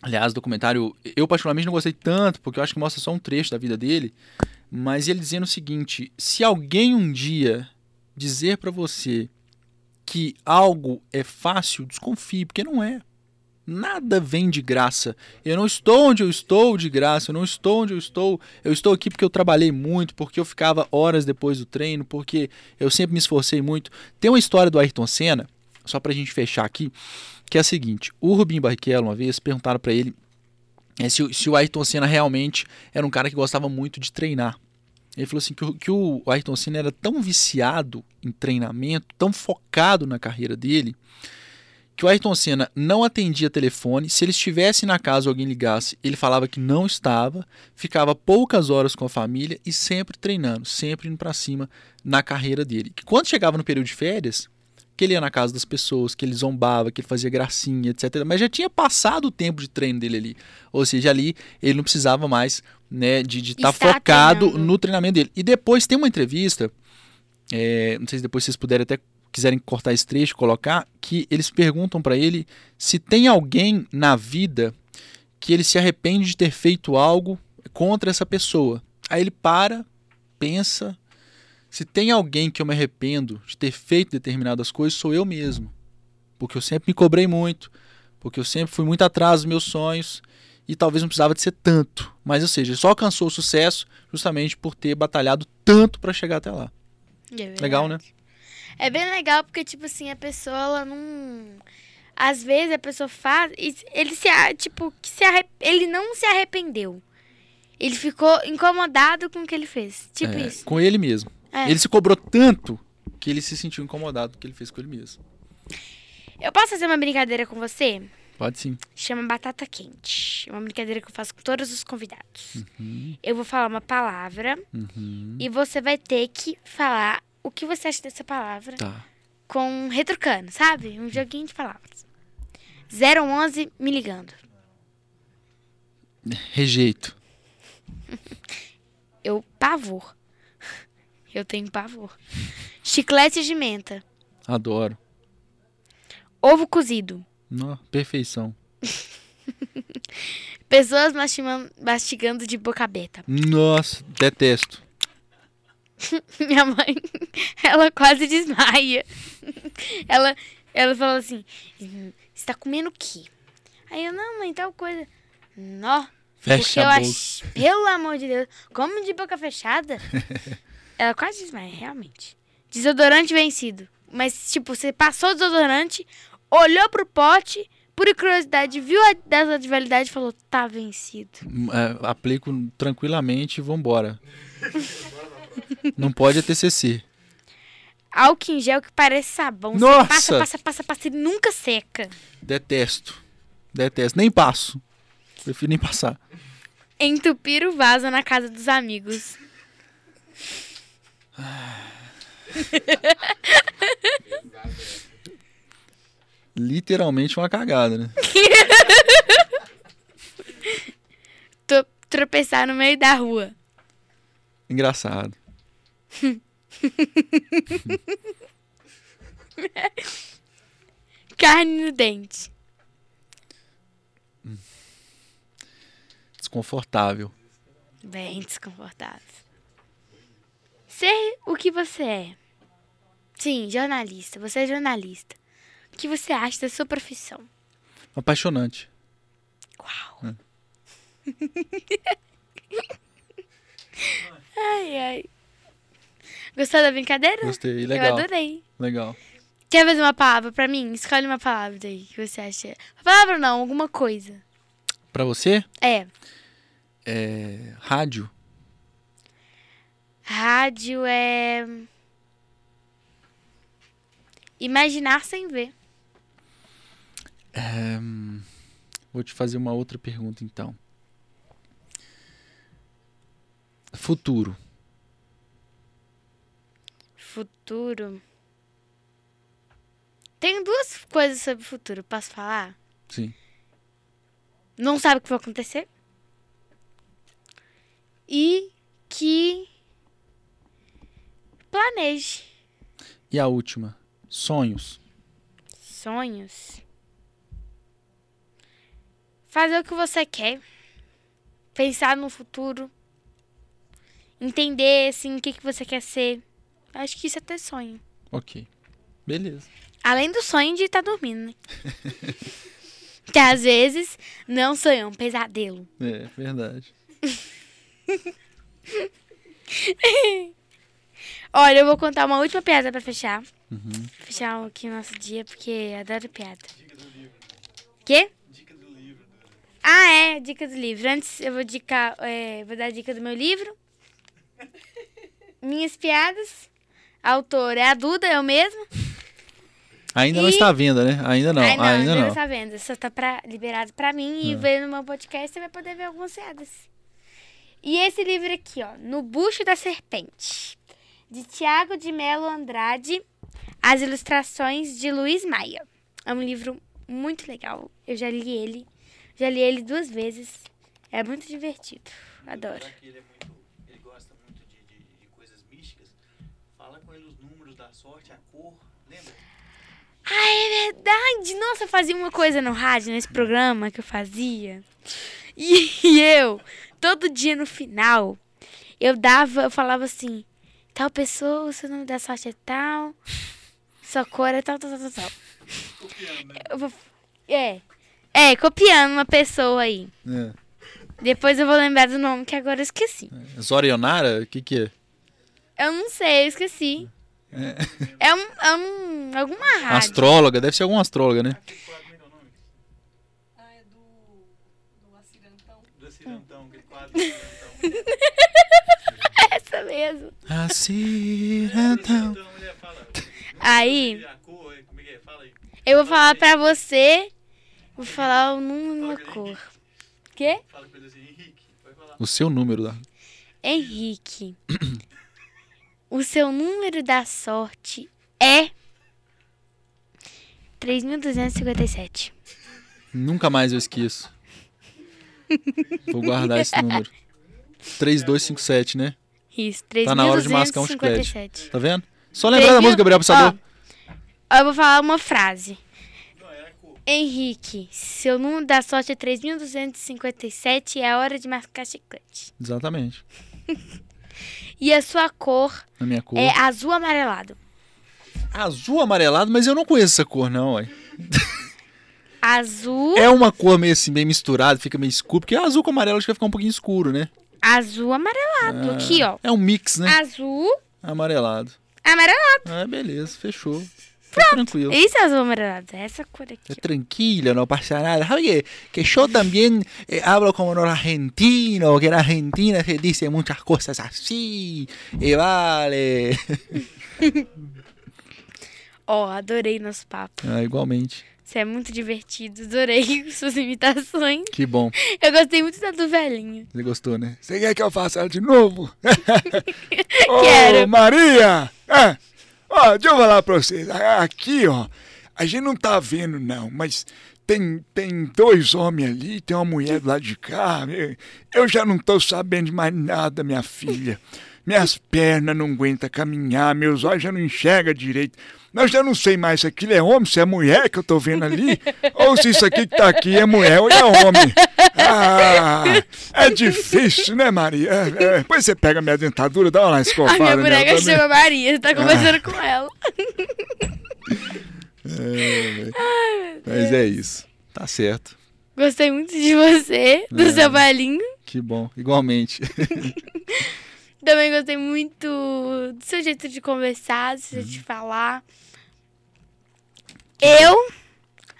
Aliás, documentário, eu particularmente não gostei tanto, porque eu acho que mostra só um trecho da vida dele. Mas ele dizendo o seguinte: se alguém um dia dizer pra você que algo é fácil, desconfie, porque não é. Nada vem de graça. Eu não estou onde eu estou de graça, eu não estou onde eu estou. Eu estou aqui porque eu trabalhei muito, porque eu ficava horas depois do treino, porque eu sempre me esforcei muito. Tem uma história do Ayrton Senna, só pra gente fechar aqui, que é a seguinte: o Rubinho Barrichello, uma vez, perguntaram pra ele é, se, o- se o Ayrton Senna realmente era um cara que gostava muito de treinar. Ele falou assim que, o- que o Ayrton Senna era tão viciado em treinamento, tão focado na carreira dele, que o Ayrton Senna não atendia telefone. Se ele estivesse na casa alguém ligasse, ele falava que não estava, ficava poucas horas com a família e sempre treinando, sempre indo pra cima na carreira dele. Que quando chegava no período de férias, que ele ia na casa das pessoas, que ele zombava, que ele fazia gracinha, etc. Mas já tinha passado o tempo de treino dele ali. Ou seja, ali ele não precisava mais né, de estar Estar focado treinando. no treinamento dele. E depois tem uma entrevista, é, não sei se depois vocês puderem até quiserem cortar esse trecho, colocar, que eles perguntam pra ele se tem alguém na vida que ele se arrepende de ter feito algo contra essa pessoa. Aí ele para, pensa, se tem alguém que eu me arrependo de ter feito determinadas coisas, sou eu mesmo. Porque eu sempre me cobrei muito, porque eu sempre fui muito atrás dos meus sonhos e talvez não precisava de ser tanto. Mas, ou seja, ele só alcançou o sucesso justamente por ter batalhado tanto pra chegar até lá. É Legal, né? É bem legal porque, tipo assim, a pessoa, ela não. Às vezes a pessoa faz. Ele se. Tipo, que se ele não se arrependeu. Ele ficou incomodado com o que ele fez. Tipo É, isso. Com ele mesmo. É. Ele se cobrou tanto que ele se sentiu incomodado com o que ele fez com ele mesmo. Eu posso fazer uma brincadeira com você? Pode sim. Chama batata quente. É uma brincadeira que eu faço com todos os convidados. Uhum, Eu vou falar uma palavra uhum. e você vai ter que falar o que você acha dessa palavra Tá. com retrucando, sabe? Um joguinho de palavras. 011 me ligando. Rejeito. Eu pavor. Eu tenho pavor. Chiclete de menta. Adoro. Ovo cozido. Nó, perfeição. Pessoas mastigando, mastigando de boca aberta. Nossa, detesto. Minha mãe, ela quase desmaia. Ela, ela fala assim: Você tá comendo o quê? Aí eu, não, mãe, tal coisa. Nó. Fecha a boca. pelo amor de Deus, como de boca fechada. ela quase desmaia, realmente. Desodorante vencido. Mas, tipo, você passou o desodorante, olhou pro pote, por curiosidade, viu a data de validade e falou, tá vencido. É, aplico tranquilamente e vambora. Não pode é TCC. Álcool em gel que parece sabão. Você Nossa! passa, passa, passa, passa e nunca seca. Detesto. Detesto. Nem passo. Prefiro nem passar. Entupir o vaso na casa dos amigos. Literalmente uma cagada, né? Tro- tropeçar no meio da rua. Engraçado. Carne no dente. Desconfortável. Bem desconfortável. Ser o que você é. Sim, jornalista. Você é jornalista. O que você acha da sua profissão? Apaixonante. Uau. ai, ai. Gostou da brincadeira? Gostei. Eu Legal. adorei. Legal. Quer fazer uma palavra pra mim? Escolhe uma palavra aí que você acha. Palavra não, alguma coisa. Pra você, É. é. Rádio. Rádio é. Imaginar sem ver. É, Vou te fazer uma outra pergunta então. Futuro. Futuro. Tenho duas coisas sobre o futuro. Posso falar? Sim. Não sabe o que vai acontecer. E que planeje E a última? Sonhos. sonhos. Fazer o que você quer. Pensar no futuro. Entender assim, o que, que você quer ser. Acho que isso é ter sonho. Ok. Beleza. Além do sonho de estar dormindo, né? que às vezes não sonho, é um pesadelo. É, verdade. Olha, eu vou contar uma última piada pra fechar. Uhum. Fechar aqui o nosso dia, porque adoro piada. Quê? Ah, é, dica do livro. Antes eu vou, dicar, é, vou dar a dica do meu livro. Minhas piadas. A autora é a Duda, eu mesma. Ainda não E- está à venda, né? Ainda não, Ai, não, ainda não. está vendo. Só tá pra, liberado pra mim e É. ver no meu podcast você vai poder ver algumas piadas. E esse livro aqui, ó, No Bucho da Serpente, de Tiago de Melo Andrade, as ilustrações de Luiz Maia. É um livro muito legal. Eu já li ele, já li ele duas vezes. É muito divertido. Adoro. Sorte, a cor, lembra? Ah, é verdade! Nossa, eu fazia uma coisa no rádio, nesse programa que eu fazia. E, e eu, todo dia no final, eu dava, eu falava assim, tal pessoa, o seu nome da sorte é tal, sua cor é tal, tal, tal, tal, tal. Eu vou, é, é, copiando uma pessoa aí. É. Depois eu vou lembrar do nome que agora eu esqueci. Zorionara? O que que é? Eu não sei, eu esqueci. É, um, é um, alguma rádio. Astróloga, deve ser algum astróloga, né? Ah, é do. do Acirantão. Do Cirantão, aquele quadro Essa mesmo. Acirantão. Aí... como é que é? Fala aí. Eu vou falar pra você. Vou falar o número e uma cor. Quê? Fala com ele assim, Henrique. O seu número lá. Henrique. o seu número da sorte é 3257. Nunca mais eu esqueço. Vou guardar esse número. 3257, né? Isso, Tá na hora de mascar um chiclete. 3257. Tá vendo? Só lembrar da música, Gabriel Passador. Ó, eu vou falar uma frase. Henrique, seu número da sorte é 3257 e é hora de mascar chiclete. Exatamente. E a sua cor Na minha cor. é azul amarelado. Azul amarelado, mas eu não conheço essa cor, não, ué. Azul, É uma cor meio assim, bem misturada, fica meio escuro, porque azul com amarelo acho que vai ficar um pouquinho escuro, né? azul amarelado. Aqui, ó. É um mix, né? Azul Amarelado. Amarelado. Ah, beleza, fechou. Tranquilo. Isso é amarelado. É essa cor aqui. É tranquilo, no pasa nada. Sabe que, que yo también eh, hablo como los argentinos, que en Argentina se dice muchas cosas así, y vale. Ó, adorei nosso papo. Ah, igualmente. Você é muito divertido. Adorei suas imitações. Que bom. Eu gostei muito da do velhinho. Você gostou, né? Você quer que eu faça ela de novo? Ô, Quero. Maria! É, ó, deixa eu falar pra vocês. Aqui, ó, a gente não tá vendo, não, mas tem, tem dois homens ali, tem uma mulher lado de cá. Eu- já não tô sabendo mais nada, minha filha. Minhas pernas não aguentam caminhar, meus olhos já não enxergam direito. Mas eu já não sei mais se aquilo é homem, se é mulher que eu tô vendo ali, ou se isso aqui que tá aqui é mulher ou é homem. Ah, é difícil, né, Maria? É, é. Depois você pega minha dentadura, dá uma A escovada. minha nela boneca também. chama Maria. Você tá conversando com ela. Mas é isso. Tá certo. Gostei muito de você, do É. seu balinho. Que bom. Igualmente. Também gostei muito do seu jeito de conversar, do seu jeito de falar. Eu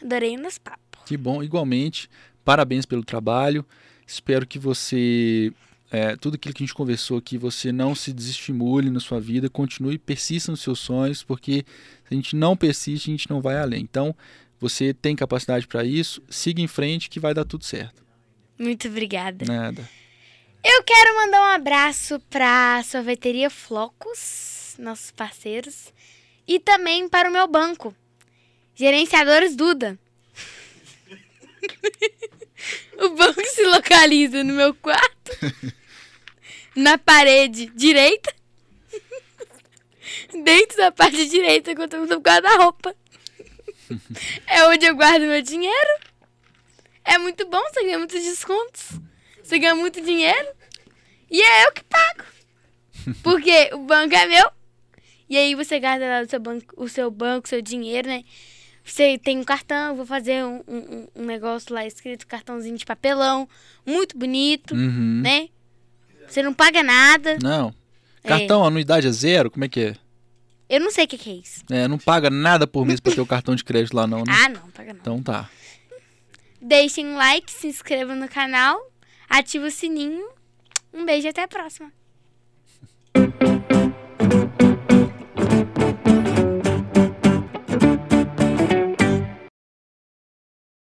adorei o nosso papo. Que bom, igualmente. Parabéns pelo trabalho. Espero que você, é, tudo aquilo que a gente conversou aqui, você não se desestimule na sua vida, continue, persista nos seus sonhos, porque se a gente não persiste, a gente não vai além. Então, você tem capacidade para isso, siga em frente que vai dar tudo certo. Muito obrigada. Nada. Eu quero mandar um abraço pra sorveteria Flocos, nossos parceiros, e também para o meu banco, Gerenciadores Duda. o banco se localiza no meu quarto, na parede direita, dentro da parte direita, quando eu no guarda-roupa. É onde eu guardo meu dinheiro. É muito bom, você ganha muitos descontos. Você ganha muito dinheiro. E é eu que pago. Porque o banco é meu. E aí você guarda lá o seu banco, o seu banco, seu dinheiro, né? Você tem um cartão, vou fazer um, um, um negócio lá escrito cartãozinho de papelão, muito bonito, Uhum. né? Você não paga nada. Não. Cartão, anuidade é zero? Como é que é? Eu não sei o que, que é isso. É, não paga nada por mês pra ter o cartão de crédito lá, não, né? Ah, não, paga não. Então tá. Deixem um like, se inscrevam no canal, ativa o sininho. Um beijo e até a próxima.